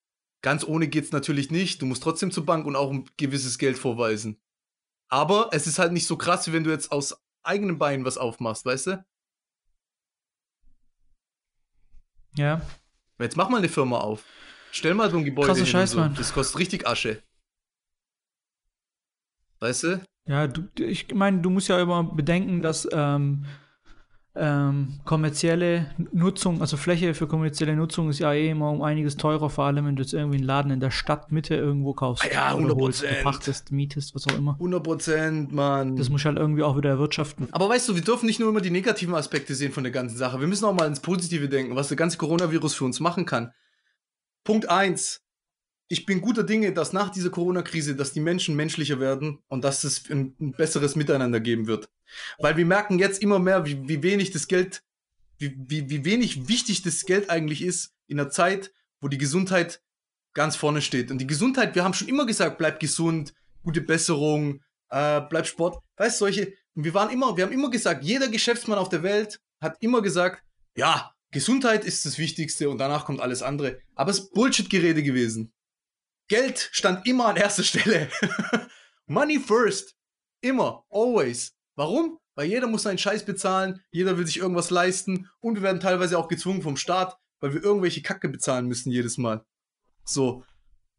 Ganz ohne geht's natürlich nicht. Du musst trotzdem zur Bank und auch ein gewisses Geld vorweisen. Aber es ist halt nicht so krass, wie wenn du jetzt aus eigenen Beinen was aufmachst, weißt du? Ja. Jetzt mach mal eine Firma auf. Stell mal so ein Gebäude Krasser hin Scheiß, so. Mann. Das kostet richtig Asche. Weißt du? Ja, du, ich meine, du musst ja immer bedenken, dass ähm, ähm, kommerzielle Nutzung, also Fläche für kommerzielle Nutzung ist ja eh immer um einiges teurer, vor allem wenn du jetzt irgendwie einen Laden in der Stadtmitte irgendwo kaufst. Ah ja, 100 holst, pachtest, mietest, was auch immer. 100 Prozent, Mann. Das muss halt irgendwie auch wieder erwirtschaften. Aber weißt du, wir dürfen nicht nur immer die negativen Aspekte sehen von der ganzen Sache. Wir müssen auch mal ins Positive denken, was der ganze Coronavirus für uns machen kann. Punkt eins: Ich bin guter Dinge, dass nach dieser Corona-Krise, dass die Menschen menschlicher werden und dass es ein, ein besseres Miteinander geben wird. Weil wir merken jetzt immer mehr, wie, wie wenig das Geld, wie, wie, wie wenig wichtig das Geld eigentlich ist in einer Zeit, wo die Gesundheit ganz vorne steht. Und die Gesundheit, wir haben schon immer gesagt, bleib gesund, gute Besserung, äh, bleib Sport. Weißt du, solche, wir waren immer, wir haben immer gesagt, jeder Geschäftsmann auf der Welt hat immer gesagt, ja, Gesundheit ist das Wichtigste und danach kommt alles andere. Aber es ist Bullshit-Gerede gewesen. Geld stand immer an erster Stelle. [laughs] Money first. Immer. Always. Warum? Weil jeder muss seinen Scheiß bezahlen, jeder will sich irgendwas leisten und wir werden teilweise auch gezwungen vom Staat, weil wir irgendwelche Kacke bezahlen müssen jedes Mal. So.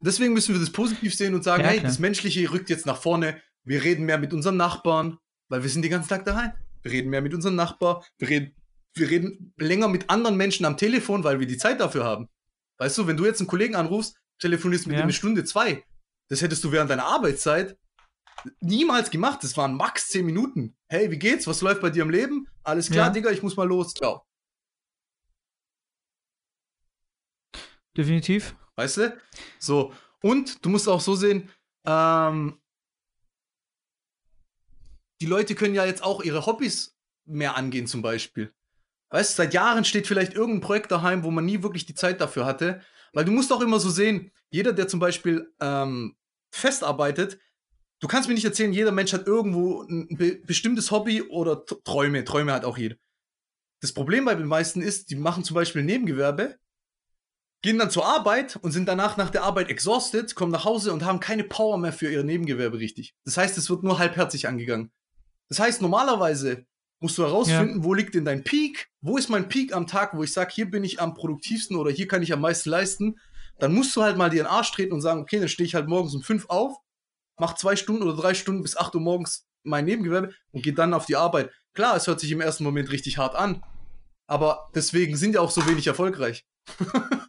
Deswegen müssen wir das positiv sehen und sagen, ja, hey, das Menschliche rückt jetzt nach vorne. Wir reden mehr mit unseren Nachbarn, weil wir sind den ganzen Tag daheim. Wir reden mehr mit unseren Nachbarn. Wir reden, wir reden länger mit anderen Menschen am Telefon, weil wir die Zeit dafür haben. Weißt du, wenn du jetzt einen Kollegen anrufst, telefonierst mit ja. ihm eine Stunde, zwei. Das hättest du während deiner Arbeitszeit niemals gemacht. Das waren max 10 Minuten. Hey, wie geht's? Was läuft bei dir im Leben? Alles klar, ja. Digga, ich muss mal los. Ciao. Definitiv. Weißt du? So. Und du musst auch so sehen, ähm, die Leute können ja jetzt auch ihre Hobbys mehr angehen, zum Beispiel. Weißt du, seit Jahren steht vielleicht irgendein Projekt daheim, wo man nie wirklich die Zeit dafür hatte. Weil du musst auch immer so sehen, jeder, der zum Beispiel ähm, festarbeitet, du kannst mir nicht erzählen, jeder Mensch hat irgendwo ein be bestimmtes Hobby oder Träume. Träume hat auch jeder. Das Problem bei den meisten ist, die machen zum Beispiel Nebengewerbe, gehen dann zur Arbeit und sind danach nach der Arbeit exhausted, kommen nach Hause und haben keine Power mehr für ihr Nebengewerbe richtig. Das heißt, es wird nur halbherzig angegangen. Das heißt, normalerweise musst du herausfinden, ja. wo liegt denn dein Peak? Wo ist mein Peak am Tag, wo ich sage, hier bin ich am produktivsten oder hier kann ich am meisten leisten? Dann musst du halt mal dir in den Arsch treten und sagen, okay, dann stehe ich halt morgens um fünf auf mach zwei Stunden oder drei Stunden bis acht Uhr morgens mein Nebengewerbe und gehe dann auf die Arbeit. Klar, es hört sich im ersten Moment richtig hart an, aber deswegen sind ja auch so wenig erfolgreich. [laughs]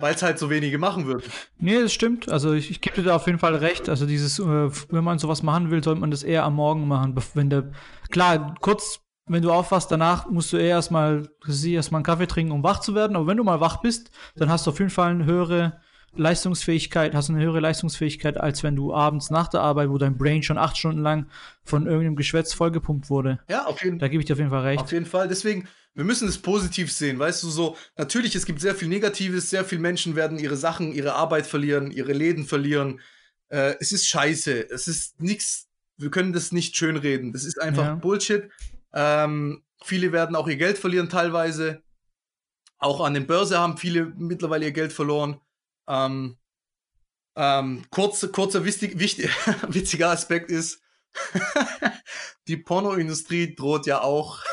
Weil es halt so wenige machen würden. Nee, das stimmt. Also ich, ich gebe dir da auf jeden Fall recht. Also dieses, äh, wenn man sowas machen will, sollte man das eher am Morgen machen. Wenn der, klar, kurz, wenn du aufwachst, danach musst du eher erstmal, erstmal einen Kaffee trinken, um wach zu werden. Aber wenn du mal wach bist, dann hast du auf jeden Fall eine höhere Leistungsfähigkeit, hast eine höhere Leistungsfähigkeit, als wenn du abends nach der Arbeit, wo dein Brain schon acht Stunden lang von irgendeinem Geschwätz vollgepumpt wurde. Ja, auf jeden Fall. Da gebe ich dir auf jeden Fall recht. Auf jeden Fall. Deswegen, wir müssen es positiv sehen, weißt du, so, natürlich, es gibt sehr viel Negatives, sehr viele Menschen werden ihre Sachen, ihre Arbeit verlieren, ihre Läden verlieren. Äh, es ist scheiße. Es ist nichts, wir können das nicht schönreden. Das ist einfach ja. Bullshit. Ähm, viele werden auch ihr Geld verlieren teilweise. Auch an der Börse haben viele mittlerweile ihr Geld verloren. Ähm, ähm, kurz, kurzer wichtig, wichtig, [laughs] witziger Aspekt ist, [laughs] die Pornoindustrie droht ja auch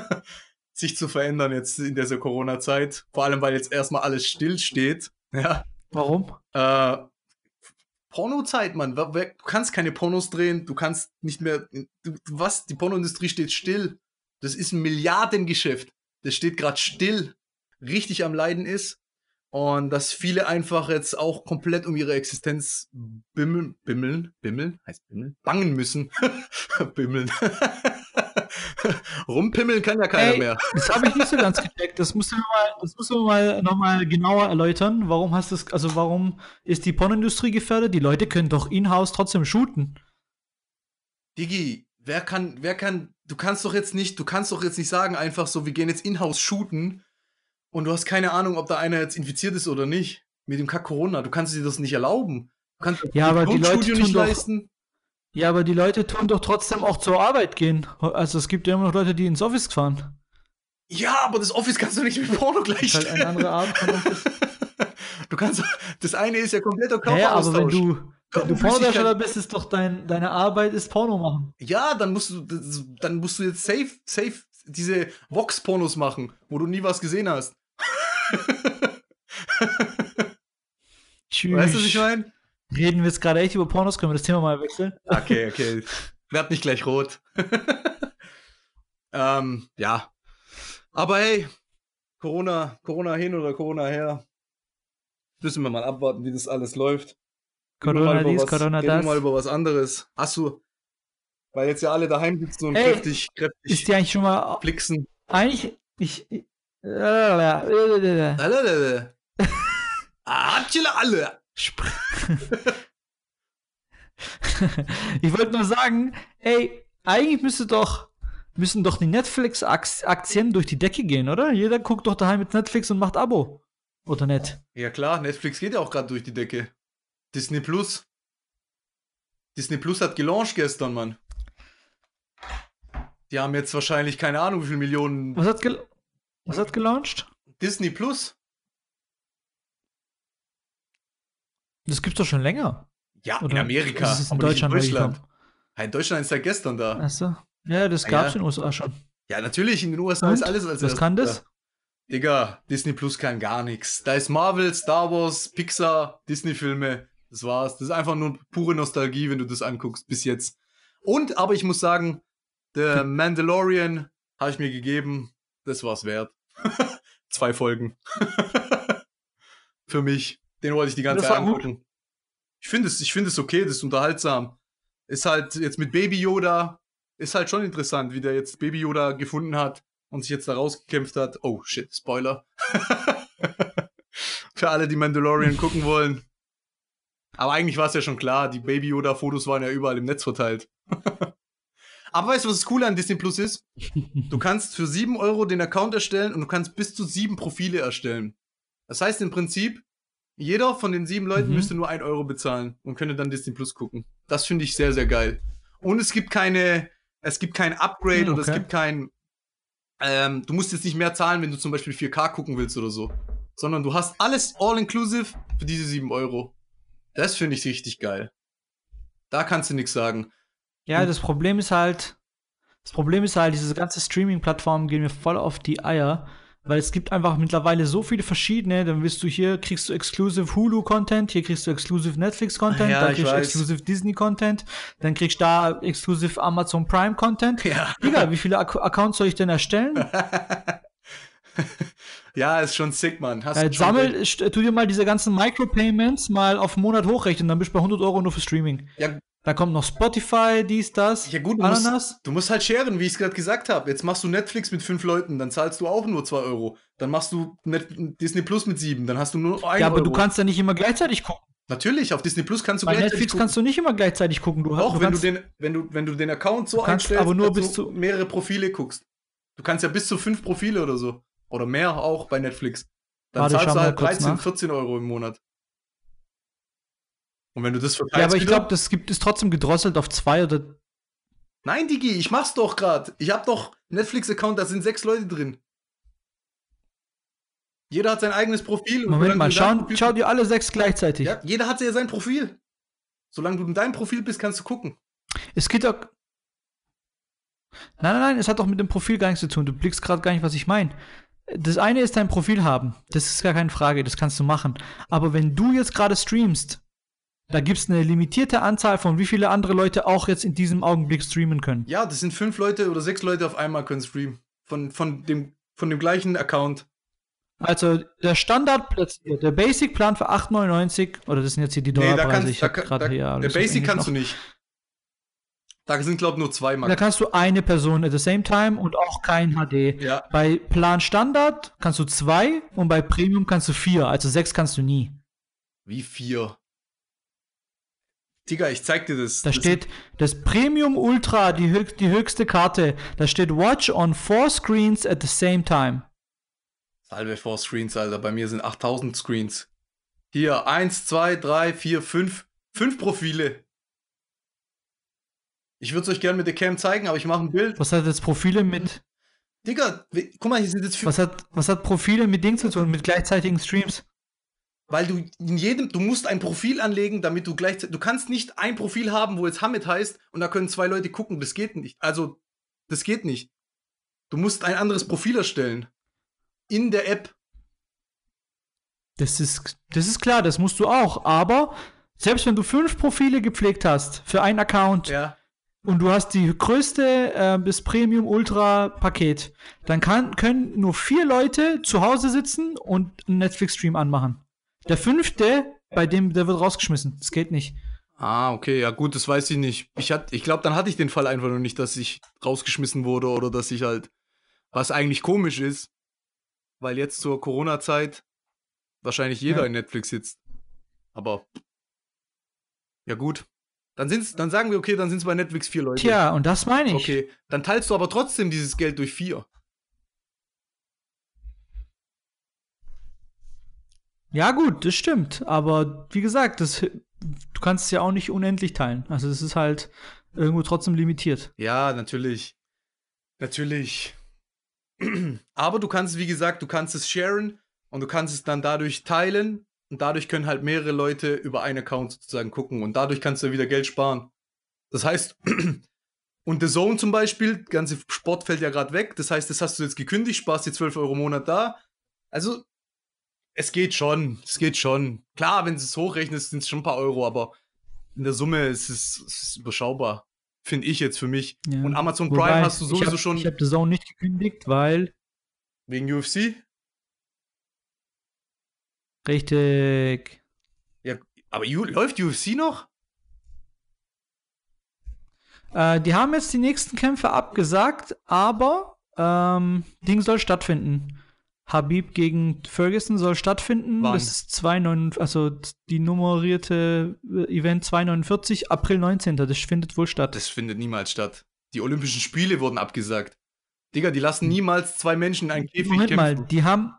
[laughs] sich zu verändern jetzt in dieser Corona-Zeit. Vor allem, weil jetzt erstmal alles stillsteht. Ja. Warum? Äh, Pornozeit, Mann. Du kannst keine Pornos drehen, du kannst nicht mehr. Du, was? Die Pornoindustrie steht still. Das ist ein Milliardengeschäft. Das steht gerade still. Richtig am Leiden ist. Und dass viele einfach jetzt auch komplett um ihre Existenz bimmeln, bimmeln, bimmeln, heißt bimmeln, bangen müssen. [laughs] bimmeln. Rumpimmeln kann ja keiner Ey, mehr. Das habe ich nicht so ganz gecheckt. Das musst du mal, das musst du mal nochmal genauer erläutern. Warum hast du also warum ist die Pornindustrie gefährdet? Die Leute können doch in-house trotzdem shooten. Digi, wer kann, wer kann, du kannst doch jetzt nicht, du kannst doch jetzt nicht sagen einfach so, wir gehen jetzt in-house shooten und du hast keine Ahnung, ob da einer jetzt infiziert ist oder nicht. Mit dem Kack Corona. Du kannst dir das nicht erlauben. Du kannst ja, aber die Leute tun doch, leisten. Ja, aber die Leute tun doch trotzdem auch zur Arbeit gehen. Also es gibt ja immer noch Leute, die ins Office fahren. Ja, aber das Office kannst du nicht mit Porno gleichstellen. Halt eine andere Art von Office. [laughs] du kannst, das eine ist ja kompletter Körperaustausch. Ja, aber wenn du, wenn du Pornodarsteller bist, ist doch dein, deine Arbeit ist Porno machen. Ja, dann musst du, dann musst du jetzt safe, safe diese Vox-Pornos machen, wo du nie was gesehen hast. Tschüss. Weißt du, was ich meine? Reden wir jetzt gerade echt über Pornos? Können wir das Thema mal wechseln? Okay, [laughs] okay. Werd nicht gleich rot. [laughs] Ähm, ja. Aber hey, Corona, Corona hin oder Corona her. Müssen wir mal abwarten, wie das alles läuft. Corona dies, was, Corona reden wir das. mal über was anderes. Hast du, weil jetzt ja alle daheim sitzen und Ey, kräftig, kräftig Ist dir eigentlich schon mal. flixen. Eigentlich. Ich. ich [laughs] Alle. Atschele [laughs] alle. Ich wollte nur sagen, ey, eigentlich müsste doch, müssen doch die Netflix-Aktien durch die Decke gehen, oder? Jeder guckt doch daheim mit Netflix und macht Abo. Oder nicht? Ja klar, Netflix geht ja auch gerade durch die Decke. Disney Plus. Disney Plus hat gelauncht gestern, Mann. Die haben jetzt wahrscheinlich keine Ahnung, wie viele Millionen. Was hat, gel was hat gelauncht? Disney Plus? Das gibt's doch schon länger. Ja, Oder in Amerika. ist es in Deutschland in Deutschland. Ja, in Deutschland ist seit gestern da. Achso. Ja, das Ah, gab's ja. in den USA schon. Ja, natürlich, in den USA Und? ist alles als Was kann das? Da. Digga, Disney Plus kann gar nichts. Da ist Marvel, Star Wars, Pixar, Disney-Filme. Das war's. Das ist einfach nur pure Nostalgie, wenn du das anguckst, bis jetzt. Und, aber ich muss sagen, der Mandalorian habe ich mir gegeben. Das war's wert. [laughs] Zwei Folgen. [laughs] Für mich. Den wollte ich die ganze Zeit gut. angucken. Ich finde es, ich finde es okay, das ist unterhaltsam. Ist halt jetzt mit Baby Yoda, ist halt schon interessant, wie der jetzt Baby Yoda gefunden hat und sich jetzt da rausgekämpft hat. Oh shit, Spoiler. [laughs] Für alle, die Mandalorian gucken wollen. Aber eigentlich war es ja schon klar, die Baby Yoda-Fotos waren ja überall im Netz verteilt. Aber weißt du, was das Coole an Disney Plus ist? Du kannst für 7 Euro den Account erstellen und du kannst bis zu sieben Profile erstellen. Das heißt im Prinzip, jeder von den sieben Leuten Mhm. müsste nur 1 Euro bezahlen und könnte dann Disney Plus gucken. Das finde ich sehr, sehr geil. Und es gibt keine, es gibt kein Upgrade Hm, oder es okay. gibt kein, ähm, du musst jetzt nicht mehr zahlen, wenn du zum Beispiel 4K gucken willst oder so. Sondern du hast alles all-inclusive für diese 7 Euro. Das finde ich richtig geil. Da kannst du nichts sagen. Ja, das Problem ist halt, das Problem ist halt, diese ganze Streaming-Plattformen gehen mir voll auf die Eier, weil es gibt einfach mittlerweile so viele verschiedene, dann wirst du hier, kriegst du Exclusive Hulu-Content, hier kriegst du Exclusive Netflix-Content, Ja, ich kriegst du. Exclusive Disney-Content, dann kriegst du da Exclusive Amazon Prime-Content. Ja. Digga, wie viele Ac Accounts soll ich denn erstellen? [laughs] ja, ist schon sick, Mann. Hast Äh, schon sammel, tu dir mal diese ganzen Micropayments mal auf einen Monat hochrechnen, dann bist du bei 100 Euro nur für Streaming. Ja, Da kommt noch Spotify, dies, das, ja gut, du musst, Ananas. du musst halt scheren, wie ich es gerade gesagt habe. Jetzt machst du Netflix mit fünf Leuten, dann zahlst du auch nur 2 Euro. Dann machst du Net Disney Plus mit sieben, dann hast du nur 1 Ja, aber Euro. du kannst ja nicht immer gleichzeitig gucken. Natürlich, auf Disney Plus kannst du Bei gleichzeitig Netflix gucken. kannst du nicht immer gleichzeitig gucken. Du, Auch du wenn du, den, wenn, du, wenn du den Account so Du kannst einstellst, aber nur dass bis du zu- mehrere Profile guckst. Du kannst ja bis zu fünf Profile oder so. Oder mehr auch bei Netflix. Dann Warte, zahlst du halt kurz 13, nach. 14 Euro im Monat. Und wenn du das verteilst ja, aber ich glaube, das gibt es trotzdem gedrosselt auf zwei oder. Nein, Digi, ich mach's doch grad. Ich hab doch Netflix-Account, da sind sechs Leute drin. Jeder hat sein eigenes Profil. und Moment mal, du in deinem schau, Profil- schau dir alle sechs gleichzeitig. Ja, jeder hat ja sein Profil. Solange du in deinem Profil bist, kannst du gucken. Es geht doch. Nein, nein, nein, es hat doch mit dem Profil gar nichts zu tun. Du blickst gerade gar nicht, was ich meine. Das eine ist dein Profil haben. Das ist gar keine Frage, das kannst du machen. Aber wenn du jetzt gerade streamst, da gibt es eine limitierte Anzahl von wie viele andere Leute auch jetzt in diesem Augenblick streamen können. Ja, das sind fünf Leute oder sechs Leute auf einmal können streamen. Von, von, dem, von dem gleichen Account. Also der Standard, der Basic-Plan für 8,99 oder das sind jetzt hier die Nee, da Dollarpreise. kannst ich da, hab kann- gerade da, hier Der Basic kannst du noch. nicht. Da sind, glaube ich, nur zwei Da Max. kannst du eine Person at the same time und auch kein HD. Ja. Bei Plan Standard kannst du zwei und bei Premium kannst du vier. Also sechs kannst du nie. Wie vier? Digga, ich zeig dir das. Da das steht das Premium Ultra, die, höch die höchste Karte. Da steht Watch on four screens at the same time. Salve vor Screens, Alter. Bei mir sind 8000 Screens. Hier, eins, zwei, drei, vier, fünf. Fünf Profile. Ich würde es euch gerne mit der Cam zeigen, aber ich mache ein Bild. Was hat jetzt Profile mit Digga, guck mal, hier sind jetzt was hat was hat Profile mit Ding zu tun mit gleichzeitigen Streams? Weil du in jedem, du musst ein Profil anlegen, damit du gleichzeitig, du kannst nicht ein Profil haben, wo jetzt Hamid heißt und da können zwei Leute gucken. Das geht nicht. Also, das geht nicht. Du musst ein anderes Profil erstellen. In der App. Das ist, das ist klar, das musst du auch. Aber selbst wenn du fünf Profile gepflegt hast für einen Account, Ja. und du hast die größte, äh, das Premium Ultra Paket, dann kann, können nur vier Leute zu Hause sitzen und einen Netflix-Stream anmachen. Der fünfte, bei dem, der wird rausgeschmissen. Das geht nicht. Ah, okay, ja gut, das weiß ich nicht. Ich, hat, ich glaube, dann hatte ich den Fall einfach noch nicht, dass ich rausgeschmissen wurde oder dass ich halt, was eigentlich komisch ist, weil jetzt zur Corona-Zeit wahrscheinlich jeder ja. in Netflix sitzt. Aber ja gut. Dann, sind's, dann sagen wir, okay, dann sind es bei Netflix vier Leute. Tja, und das meine ich. Okay, dann teilst du aber trotzdem dieses Geld durch vier. Ja, gut, das stimmt. Aber wie gesagt, das, du kannst es ja auch nicht unendlich teilen. Also es ist halt irgendwo trotzdem limitiert. Ja, natürlich. Natürlich. [clears throat] Aber du kannst, wie gesagt, du kannst es sharen und du kannst es dann dadurch teilen und dadurch können halt mehrere Leute über einen Account sozusagen gucken und dadurch kannst du wieder Geld sparen. Das heißt, [clears throat] und The Zone zum Beispiel, ganze Sport fällt ja gerade weg. Das heißt, das hast du jetzt gekündigt, sparst die 12 Euro im Monat da. Also, es geht schon, es geht schon. Klar, wenn du es hochrechnest, sind es schon ein paar Euro, aber in der Summe ist es, ist es überschaubar. Finde ich jetzt für mich. Ja. Und Amazon Prime Wobei, hast du sowieso ich hab, schon. Ich habe The Zone nicht gekündigt, weil. Wegen UFC? Richtig. Ja, aber U läuft UFC noch? Äh, die haben jetzt die nächsten Kämpfe abgesagt, aber ähm, Ding soll stattfinden. Habib gegen Ferguson soll stattfinden. Wann? Das ist 2,9, also die nummerierte äh, Event 249, April 19. Das findet wohl statt. Das findet niemals statt. Die Olympischen Spiele wurden abgesagt. Digga, die lassen niemals zwei Menschen in einen Käfig Moment kämpfen. mal, die haben,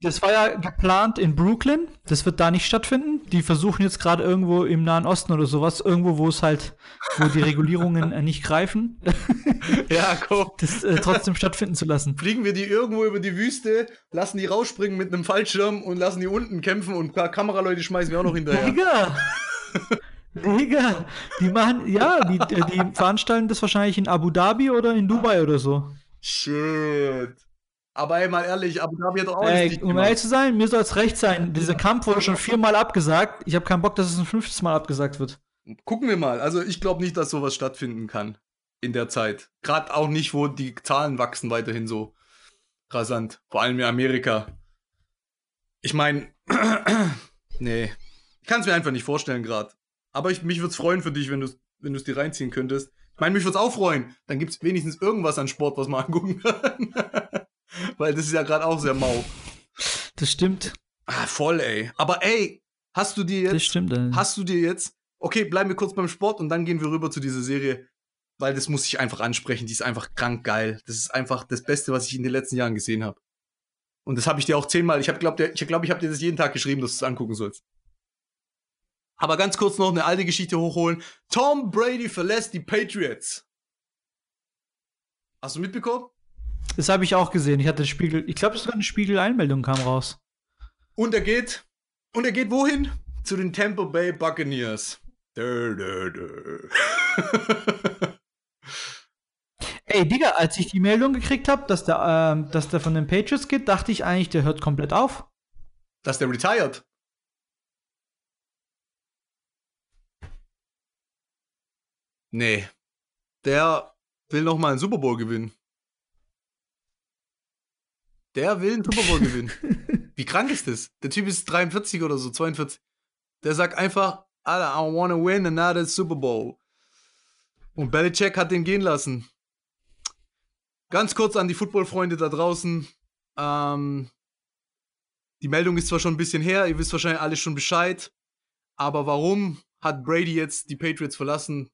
das war ja geplant in Brooklyn. Das wird da nicht stattfinden. Die versuchen jetzt gerade irgendwo im Nahen Osten oder sowas, irgendwo, wo es halt, wo die Regulierungen äh, nicht greifen. [laughs] ja, komm. Das äh, trotzdem stattfinden zu lassen. Fliegen wir die irgendwo über die Wüste, lassen die rausspringen mit einem Fallschirm und lassen die unten kämpfen und ein paar Kameraleute schmeißen wir auch noch hinterher. Digga! Digga! Die machen, ja, die, die veranstalten das wahrscheinlich in Abu Dhabi oder in Dubai oder so. Shit. Aber ey, mal ehrlich, Abu Dhabi hat doch auch Ey, um ehrlich zu sein, mir soll es recht sein. Dieser Kampf wurde schon viermal abgesagt. Ich habe keinen Bock, dass es ein fünftes Mal abgesagt wird. Gucken wir mal. Also ich glaube nicht, dass sowas stattfinden kann in der Zeit. Gerade auch nicht, wo die Zahlen wachsen weiterhin so rasant. Vor allem in Amerika. Ich meine, [clears throat] nee. Ich kann es mir einfach nicht vorstellen gerade. Aber ich, mich würde es freuen für dich, wenn du es wenn dir reinziehen könntest. Ich meine, mich würde es auch freuen. Dann gibt es wenigstens irgendwas an Sport, was man angucken kann. [laughs] [laughs] Weil das ist ja gerade auch sehr mau. Das stimmt. Ah, voll, ey. Aber ey, hast du dir jetzt. Das stimmt, ey. Hast du dir jetzt. Okay, bleiben wir kurz beim Sport und dann gehen wir rüber zu dieser Serie. Weil das muss ich einfach ansprechen. Die ist einfach krank geil. Das ist einfach das Beste, was ich in den letzten Jahren gesehen habe. Und das habe ich dir auch zehnmal. Ich glaube, ich, glaub, ich habe dir das jeden Tag geschrieben, dass du es angucken sollst. Aber ganz kurz noch eine alte Geschichte hochholen. Tom Brady verlässt die Patriots. Hast du mitbekommen? Das habe ich auch gesehen. Ich hatte Spiegel, ich glaube, sogar eine Spiegel-Einmeldung kam raus. Und er geht, und er geht wohin? Zu den Tampa Bay Buccaneers. Dö, dö, dö. [laughs] Ey, Digga, als ich die Meldung gekriegt habe, dass der, ähm, dass der von den Patriots geht, dachte ich eigentlich, der hört komplett auf. Dass der retired? Nee. Der will noch mal einen Super Bowl gewinnen. Der will einen Super Bowl gewinnen. Wie krank ist das? Der Typ ist 43 oder so, 42. Der sagt einfach, I wanna win another Super Bowl. Und Belichick hat den gehen lassen. Ganz kurz an die Footballfreunde da draußen. Ähm, die Meldung ist zwar schon ein bisschen her, ihr wisst wahrscheinlich alle schon Bescheid. Aber warum hat Brady jetzt die Patriots verlassen?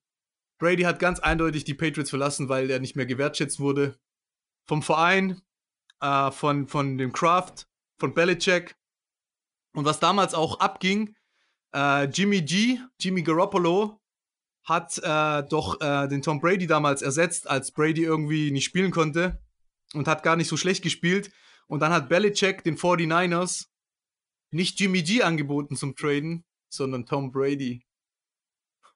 Brady hat ganz eindeutig die Patriots verlassen, weil er nicht mehr gewertschätzt wurde. Vom Verein, äh, von, von dem Kraft, von Belichick. Und was damals auch abging, äh, Jimmy G, Jimmy Garoppolo, hat äh, doch äh, den Tom Brady damals ersetzt, als Brady irgendwie nicht spielen konnte und hat gar nicht so schlecht gespielt. Und dann hat Belichick den 49ers nicht Jimmy G angeboten zum Traden, sondern Tom Brady.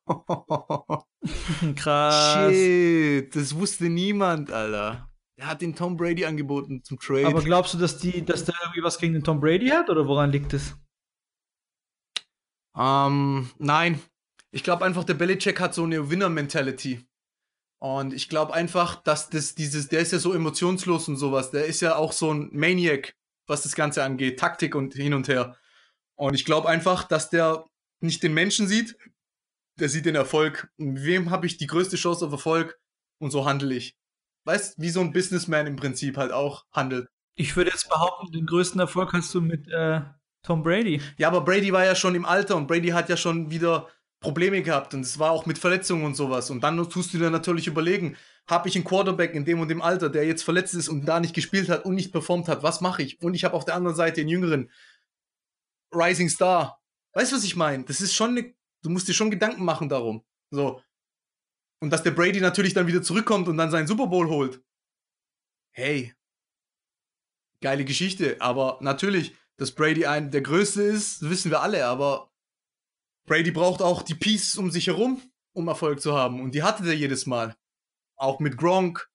[laughs] [laughs] Krass. Shit, das wusste niemand, Alter. Er hat den Tom Brady angeboten zum Trade. Aber glaubst du, dass, die, dass der irgendwie was gegen den Tom Brady hat oder woran liegt es? Ähm, nein. Ich glaube einfach, der Belichick hat so eine Winner-Mentality. Und ich glaube einfach, dass das dieses, der ist ja so emotionslos und sowas. Der ist ja auch so ein Maniac, was das Ganze angeht, Taktik und hin und her. Und ich glaube einfach, dass der nicht den Menschen sieht, der sieht den Erfolg. Und wem habe ich die größte Chance auf Erfolg? Und so handle ich. Weißt, wie so ein Businessman im Prinzip halt auch handelt. Ich würde jetzt behaupten, den größten Erfolg hast du mit äh, Tom Brady. Ja, aber Brady war ja schon im Alter und Brady hat ja schon wieder Probleme gehabt und es war auch mit Verletzungen und sowas. Und dann tust du dir natürlich überlegen, habe ich einen Quarterback in dem und dem Alter, der jetzt verletzt ist und da nicht gespielt hat und nicht performt hat, was mache ich? Und ich habe auf der anderen Seite einen jüngeren Rising Star. Weißt du, was ich meine? Das ist schon eine, du musst dir schon Gedanken machen darum. So. Und dass der Brady natürlich dann wieder zurückkommt und dann seinen Super Bowl holt. Hey. Geile Geschichte, aber natürlich, dass Brady ein der größte ist, wissen wir alle, aber Brady braucht auch die Pieces um sich herum, um Erfolg zu haben. Und die hatte der jedes Mal. Auch mit Gronk,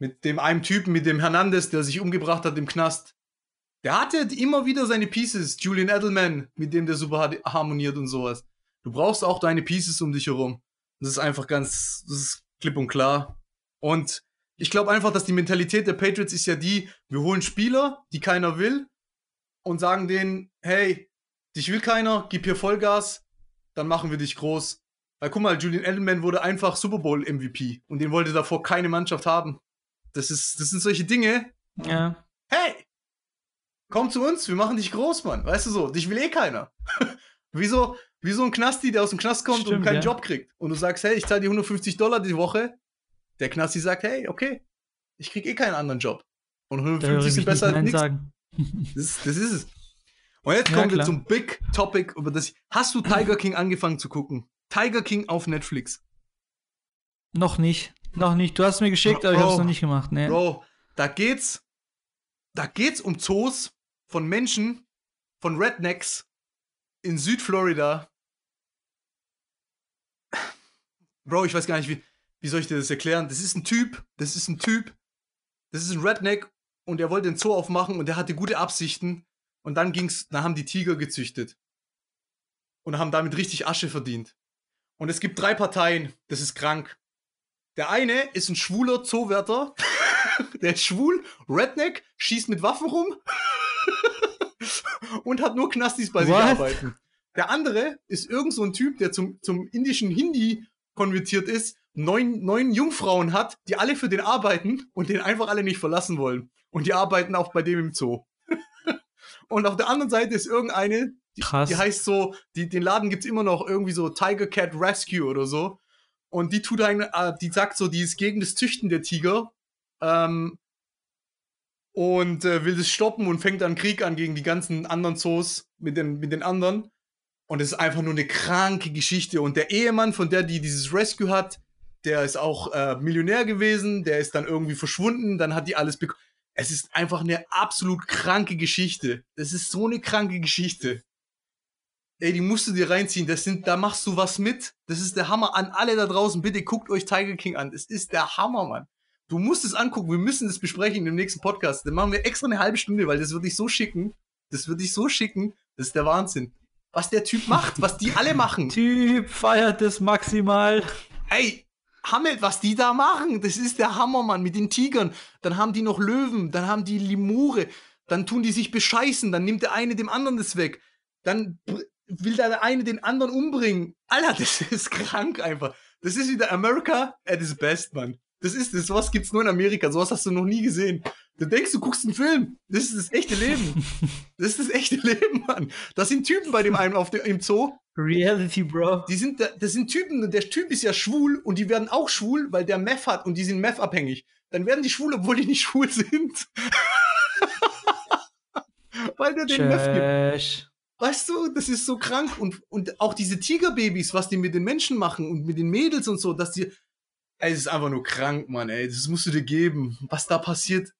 mit dem einen Typen, mit dem Hernandez, der sich umgebracht hat im Knast. Der hatte immer wieder seine Pieces. Julian Edelman, mit dem der super harmoniert und sowas. Du brauchst auch deine Pieces um dich herum. Das ist einfach ganz, das ist klipp und klar. Und ich glaube einfach, dass die Mentalität der Patriots ist ja die, wir holen Spieler, die keiner will, und sagen denen, hey, dich will keiner, gib hier Vollgas, dann machen wir dich groß. Weil guck mal, Julian Edelman wurde einfach Super Bowl MVP und den wollte davor keine Mannschaft haben. Das ist, das sind solche Dinge. Ja. Hey, komm zu uns, wir machen dich groß, Mann. Weißt du so, dich will eh keiner. [laughs] Wieso, wie so ein Knasti, der aus dem Knast kommt Stimmt, und keinen ja. Job kriegt. Und du sagst, hey, ich zahle dir 150 Dollar die Woche. Der Knasti sagt, hey, okay, ich krieg eh keinen anderen Job. Und 150 sind besser als nichts. Das, das ist es. Und jetzt ja, kommen wir zum Big Topic, über das. Hast du Tiger King angefangen zu gucken? Tiger King auf Netflix. Noch nicht. Noch nicht. Du hast mir geschickt, Bro, aber ich hab's noch nicht gemacht. Nee. Bro, da geht's. Da geht's um Zoos von Menschen, von Rednecks in Südflorida. Bro, ich weiß gar nicht, wie, wie soll ich dir das erklären? Das ist ein Typ, das ist ein Typ, das ist ein Redneck und der wollte den Zoo aufmachen und der hatte gute Absichten und dann ging's, dann haben die Tiger gezüchtet. Und haben damit richtig Asche verdient. Und es gibt drei Parteien, das ist krank. Der eine ist ein schwuler Zoowärter. [laughs] der ist schwul, Redneck, schießt mit Waffen rum [laughs] und hat nur Knastis bei What? sich arbeiten. Der andere ist irgend so ein Typ, der zum, zum indischen Hindi konvertiert ist, neun, neun Jungfrauen hat, die alle für den arbeiten und den einfach alle nicht verlassen wollen. Und die arbeiten auch bei dem im Zoo. [laughs] Und auf der anderen Seite ist irgendeine, die, die heißt so, die, den Laden gibt's immer noch irgendwie so Tiger Cat Rescue oder so. Und die tut eine, äh, die sagt so, die ist gegen das Züchten der Tiger. Ähm, und äh, will das stoppen und fängt dann Krieg an gegen die ganzen anderen Zoos mit den, mit den anderen. Und es ist einfach nur eine kranke Geschichte. Und der Ehemann von der, die dieses Rescue hat, der ist auch äh, Millionär gewesen, der ist dann irgendwie verschwunden, dann hat die alles bekommen. Es ist einfach eine absolut kranke Geschichte. Das ist so eine kranke Geschichte. Ey, die musst du dir reinziehen. Das sind, da machst du was mit. Das ist der Hammer. An alle da draußen, bitte guckt euch Tiger King an. Das ist der Hammer, Mann. Du musst es angucken. Wir müssen das besprechen im nächsten Podcast. Dann machen wir extra eine halbe Stunde, weil das würde ich so schicken. Das würde ich so schicken. Das ist der Wahnsinn. Was der Typ macht, was die alle machen. [laughs] Typ feiert es maximal. Ey, Hammelt, was die da machen, das ist der Hammer, Mann, mit den Tigern. Dann haben die noch Löwen, dann haben die Limure, dann tun die sich bescheißen, dann nimmt der eine dem anderen das weg. Dann will der eine den anderen umbringen. Alter, [laughs] das ist krank einfach. Das ist wieder America at its best, Mann. Das ist das, sowas gibt's nur in Amerika, sowas hast du noch nie gesehen. Du denkst, du guckst einen Film. Das ist das echte Leben. [laughs] Das ist das echte Leben, Mann. Das sind Typen bei dem einen auf dem, im Zoo. Reality, Bro. Die sind, das sind Typen, der Typ ist ja schwul und die werden auch schwul, weil der Meth hat und die sind Meth-abhängig. Dann werden die schwul, obwohl die nicht schwul sind. [laughs] weil der den Meth gibt. Weißt du, das ist so krank. Und, und auch diese Tigerbabys, was die mit den Menschen machen und mit den Mädels und so, dass die. Ey, das ist einfach nur krank, Mann, ey. Das musst du dir geben. Was da passiert.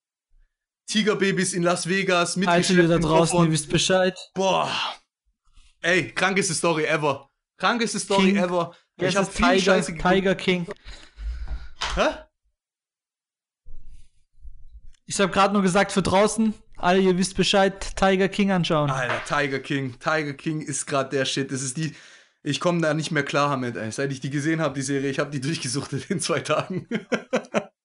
Tigerbabys in Las Vegas mit Alter, ihr da draußen, ihr wisst Bescheid. Boah. Ey, krankeste Story ever. Krankeste Story King. ever. Ich hab viel Tiger, Scheiße Tiger King. Hä? Ich hab gerade nur gesagt, für draußen, alle, ihr wisst Bescheid, Tiger King anschauen. Alter, Tiger King. Tiger King ist gerade der Shit. Das ist die. Ich komme da nicht mehr klar damit, ey. Seit ich die gesehen habe, die Serie, ich habe die durchgesuchtet in zwei Tagen. [laughs]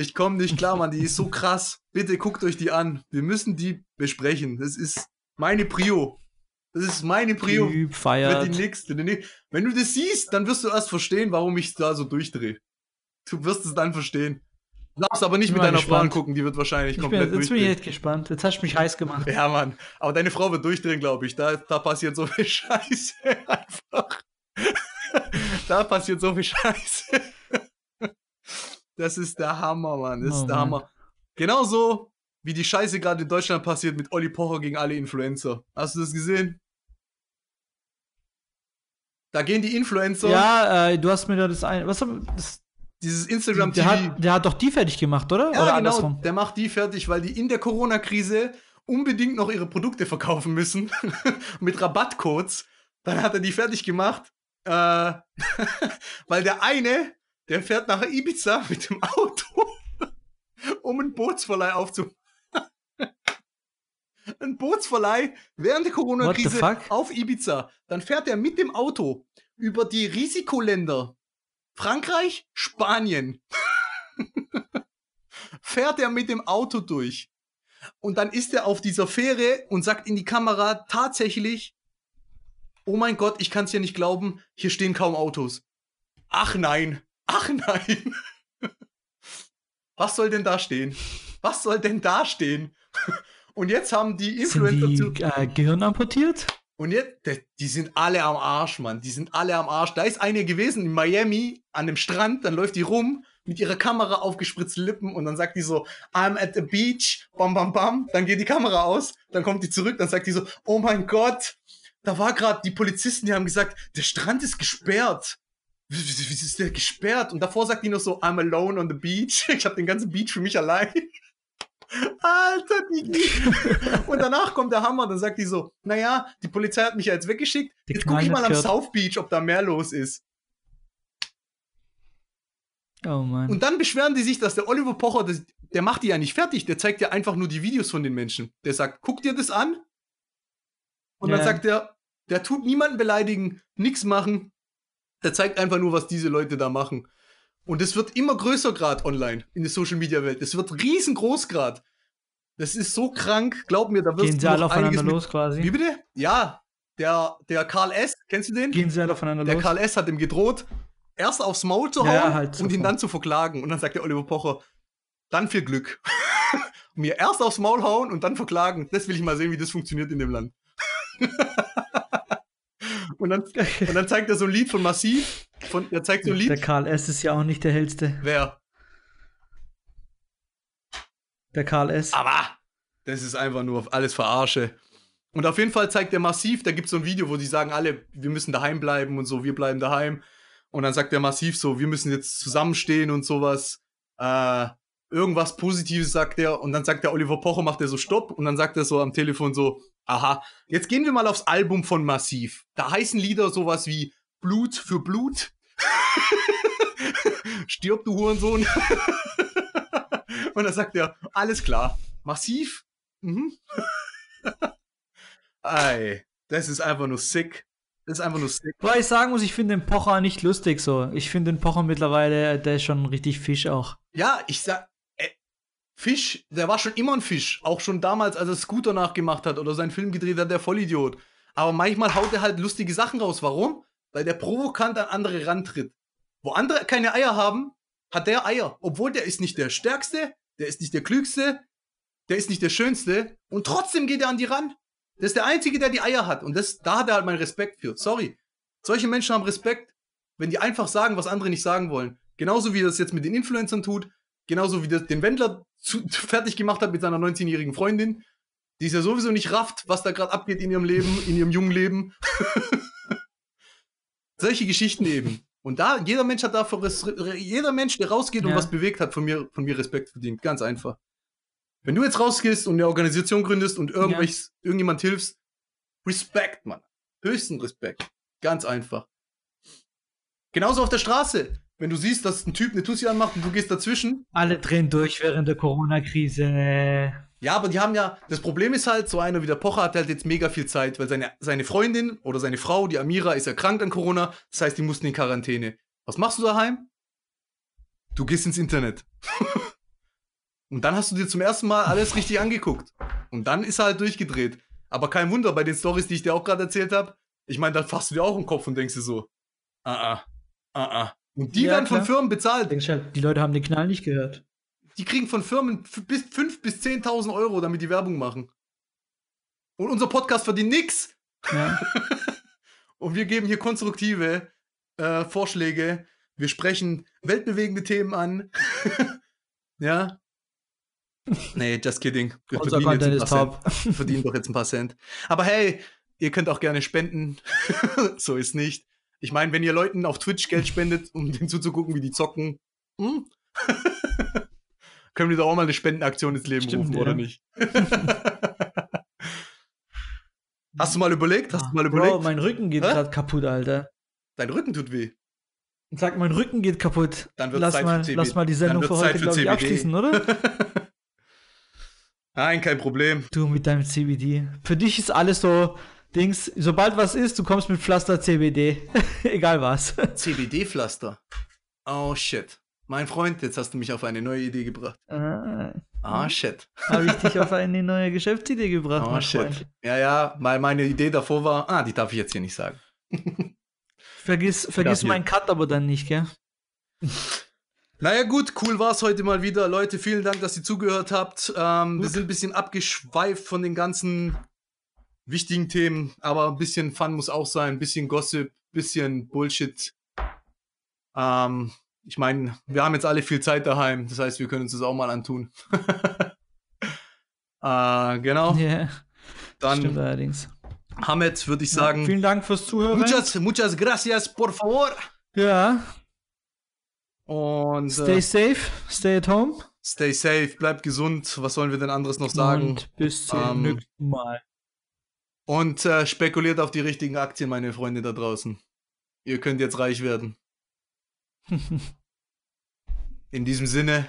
ich komme nicht klar, Mann. Die ist so krass. Bitte guckt euch die an. Wir müssen die besprechen. Das ist meine Prio. Das ist meine Prio. Typ feiert. Wird die nächste. Wenn du das siehst, dann wirst du erst verstehen, warum ich da so durchdrehe. Du wirst es dann verstehen. Du darfst aber nicht mit deiner Frau angucken, die wird wahrscheinlich ich komplett bin, Jetzt bin ich echt gespannt. Jetzt hast du mich heiß gemacht. Ja, Mann. Aber deine Frau wird durchdrehen, glaube ich. Da, da passiert so viel [laughs] Scheiße einfach. da passiert so viel Scheiße. Das ist der Hammer, Mann. Das oh, ist der Mann. Hammer. Genauso wie die Scheiße gerade in Deutschland passiert mit Olli Pocher gegen alle Influencer. Hast du das gesehen? Da gehen die Influencer. Ja, äh, du hast mir da das ein. Was das, dieses Instagram TV. Der hat, der hat doch die fertig gemacht, oder? Ja, oder genau. Andersrum? Der macht die fertig, weil die in der Corona-Krise unbedingt noch ihre Produkte verkaufen müssen. [laughs] mit Rabattcodes. Dann hat er die fertig gemacht. Äh, [laughs] weil der eine, der fährt nach Ibiza [laughs] mit dem Auto, um einen Bootsverleih aufzumachen. [laughs] ein Bootsverleih während der Corona-Krise auf Ibiza. Dann fährt er mit dem Auto über die Risikoländer Frankreich, Spanien. [laughs] fährt er mit dem Auto durch. Und dann ist er auf dieser Fähre und sagt in die Kamera tatsächlich, oh mein Gott, ich kann es ja nicht glauben, hier stehen kaum Autos. Ach nein, ach nein. Was soll denn da stehen? Was soll denn da stehen? Und jetzt haben die Influencer sind die, äh, Gehirn amputiert? Und jetzt, die sind alle am Arsch, Mann. Die sind alle am Arsch. Da ist eine gewesen in Miami an dem Strand, dann läuft die rum mit ihrer Kamera aufgespritzten Lippen und dann sagt die so, I'm at the beach, bam, bam, bam. Dann geht die Kamera aus, dann kommt die zurück, dann sagt die so, oh mein Gott, da war gerade die Polizisten, die haben gesagt, der Strand ist gesperrt. Wie ist der gesperrt? Und davor sagt die noch so, I'm alone on the beach. [laughs] Ich habe den ganzen Beach für mich allein. Alter, die. Und danach kommt der Hammer, dann sagt die so, naja, die Polizei hat mich ja jetzt weggeschickt. Die jetzt gucke ich mal am South Beach, ob da mehr los ist. Oh Mann. Und dann beschweren die sich, dass der Oliver Pocher, das, der macht die ja nicht fertig, der zeigt ja einfach nur die Videos von den Menschen. Der sagt, guck dir das an. Und yeah. dann sagt er, der tut niemanden beleidigen, nichts machen. Der zeigt einfach nur, was diese Leute da machen. Und es wird immer größer gerade online in der Social Media Welt. Es wird riesengroß gerade. Das ist so krank, glaub mir, da wirst Gehen sie alle aufeinander los quasi. Wie bitte? Ja, der, der Karl S., kennst du den? Gehen sie alle aufeinander der los. Der Karl S. hat ihm gedroht, erst aufs Maul zu hauen ja, halt und ihn dann zu verklagen. Und dann sagt der Oliver Pocher, dann viel Glück. [laughs] mir erst aufs Maul hauen und dann verklagen. Das will ich mal sehen, wie das funktioniert in dem Land. [laughs] und, dann, und dann zeigt er so ein Lied von Massiv von, er zeigt so ein Lied. Der Karl S. ist ja auch nicht der hellste. Wer? Der Karl S. Aber das ist einfach nur alles Verarsche. Und auf jeden Fall zeigt er massiv, da gibt es so ein Video, wo die sagen alle, wir müssen daheim bleiben und so, wir bleiben daheim. Und dann sagt er massiv so, wir müssen jetzt zusammenstehen und sowas. Äh, irgendwas Positives sagt er. Und dann sagt der Oliver Pocher, macht er so Stopp. Und dann sagt er so am Telefon so, aha, jetzt gehen wir mal aufs Album von Massiv. Da heißen Lieder sowas wie Blut für Blut. [laughs] Stirb, du Hurensohn. [laughs] Und dann sagt er, alles klar, massiv. Mhm. [laughs] Ey, das ist einfach nur sick. Das ist einfach nur sick. Weil ich sagen muss, ich finde den Pocher nicht lustig so. Ich finde den Pocher mittlerweile, der ist schon richtig Fisch auch. Ja, ich sag, Fisch, der war schon immer ein Fisch. Auch schon damals, als er Scooter nachgemacht hat oder seinen Film gedreht hat, der Vollidiot. Aber manchmal haut er halt lustige Sachen raus. Warum? weil der provokant an andere rantritt. Wo andere keine Eier haben, hat der Eier. Obwohl der ist nicht der Stärkste, der ist nicht der Klügste, der ist nicht der Schönste und trotzdem geht er an die ran. Der ist der Einzige, der die Eier hat und das, da hat er halt meinen Respekt für. Sorry. Solche Menschen haben Respekt, wenn die einfach sagen, was andere nicht sagen wollen. Genauso wie er das jetzt mit den Influencern tut, genauso wie das den Wendler zu, [laughs] fertig gemacht hat mit seiner 19-jährigen Freundin, die ist ja sowieso nicht rafft, was da gerade abgeht in ihrem Leben, in ihrem jungen Leben. [laughs] Solche Geschichten eben. Und da, jeder Mensch hat dafür, jeder Mensch, der rausgeht und was bewegt hat, von mir, von mir Respekt verdient. Ganz einfach. Wenn du jetzt rausgehst und eine Organisation gründest und irgendwelches, ja. irgendjemand hilfst, Respekt, Mann. Höchsten Respekt. Ganz einfach. Genauso auf der Straße. Wenn du siehst, dass ein Typ eine Tussi anmacht und du gehst dazwischen. Alle drehen durch während der Corona-Krise. Ja, aber die haben ja, das Problem ist halt, so einer wie der Pocher hat halt jetzt mega viel Zeit, weil seine, seine Freundin oder seine Frau, die Amira, ist erkrankt an Corona. Das heißt, die mussten in Quarantäne. Was machst du daheim? Du gehst ins Internet. [laughs] Und dann hast du dir zum ersten Mal alles richtig angeguckt. Und dann ist er halt durchgedreht. Aber kein Wunder, bei den Stories, die ich dir auch gerade erzählt habe, ich meine, dann fasst du dir auch im Kopf und denkst dir so, ah, ah, ah, ah. Und die Ja, werden von klar. Firmen bezahlt. Die Leute haben den Knall nicht gehört. Die kriegen von Firmen bis 5.000 bis 10.000 Euro, damit die Werbung machen. Und unser Podcast verdient nix. Ja. [laughs] Und wir geben hier konstruktive äh, Vorschläge. Wir sprechen weltbewegende Themen an. [laughs] ja. Nee, just kidding. Wir Unser Content ist top. Verdienen doch jetzt ein paar Cent. Aber hey, ihr könnt auch gerne spenden. [laughs] so ist nicht. Ich meine, wenn ihr Leuten auf Twitch Geld spendet, um [laughs] denen zuzugucken, wie die zocken, hm? [laughs] können wir da auch mal eine Spendenaktion ins Leben Stimmt, rufen, ja. oder nicht? [laughs] Hast du mal überlegt? Hast du mal Bro, überlegt? mein Rücken geht gerade kaputt, Alter. Dein Rücken tut weh. Sag, mein Rücken geht kaputt. Dann wird's lass Zeit für mal, CBD. lass mal die Sendung für heute, für glaube ich, CBD. abschließen, oder? Nein, kein Problem. Du mit deinem CBD. Für dich ist alles so Dings, sobald was ist, du kommst mit Pflaster CBD. [laughs] Egal was. CBD-Pflaster. Oh shit. Mein Freund, jetzt hast du mich auf eine neue Idee gebracht. Ah, Ah shit. Habe ich dich auf eine neue Geschäftsidee gebracht, Oh shit. Freund. Ja, ja, weil meine Idee davor war, ah, die darf ich jetzt hier nicht sagen. [laughs] Vergiss, vergiss meinen Cut aber dann nicht, gell? Naja, gut, cool war's heute mal wieder. Leute, vielen Dank, dass ihr zugehört habt. Ähm, wir sind ein bisschen abgeschweift von den ganzen wichtigen Themen, aber ein bisschen Fun muss auch sein, ein bisschen Gossip, ein bisschen Bullshit. Ähm, ich meine, wir haben jetzt alle viel Zeit daheim, das heißt, wir können uns das auch mal antun. [laughs] äh, genau, Ja, dann stimmt allerdings. Hamed würde ich Ja, sagen, vielen Dank fürs Zuhören. muchas, muchas gracias, por favor. ja, Und stay äh, safe, stay at home. stay safe, bleibt gesund. Was sollen wir denn anderes noch sagen? Und bis zum Ähm, nächsten Mal. Und äh, spekuliert auf die richtigen Aktien, meine Freunde da draußen. Ihr könnt jetzt reich werden. [laughs] In diesem Sinne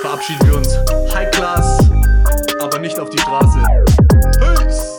verabschieden wir uns. High Class, aber nicht auf die Straße. Peace!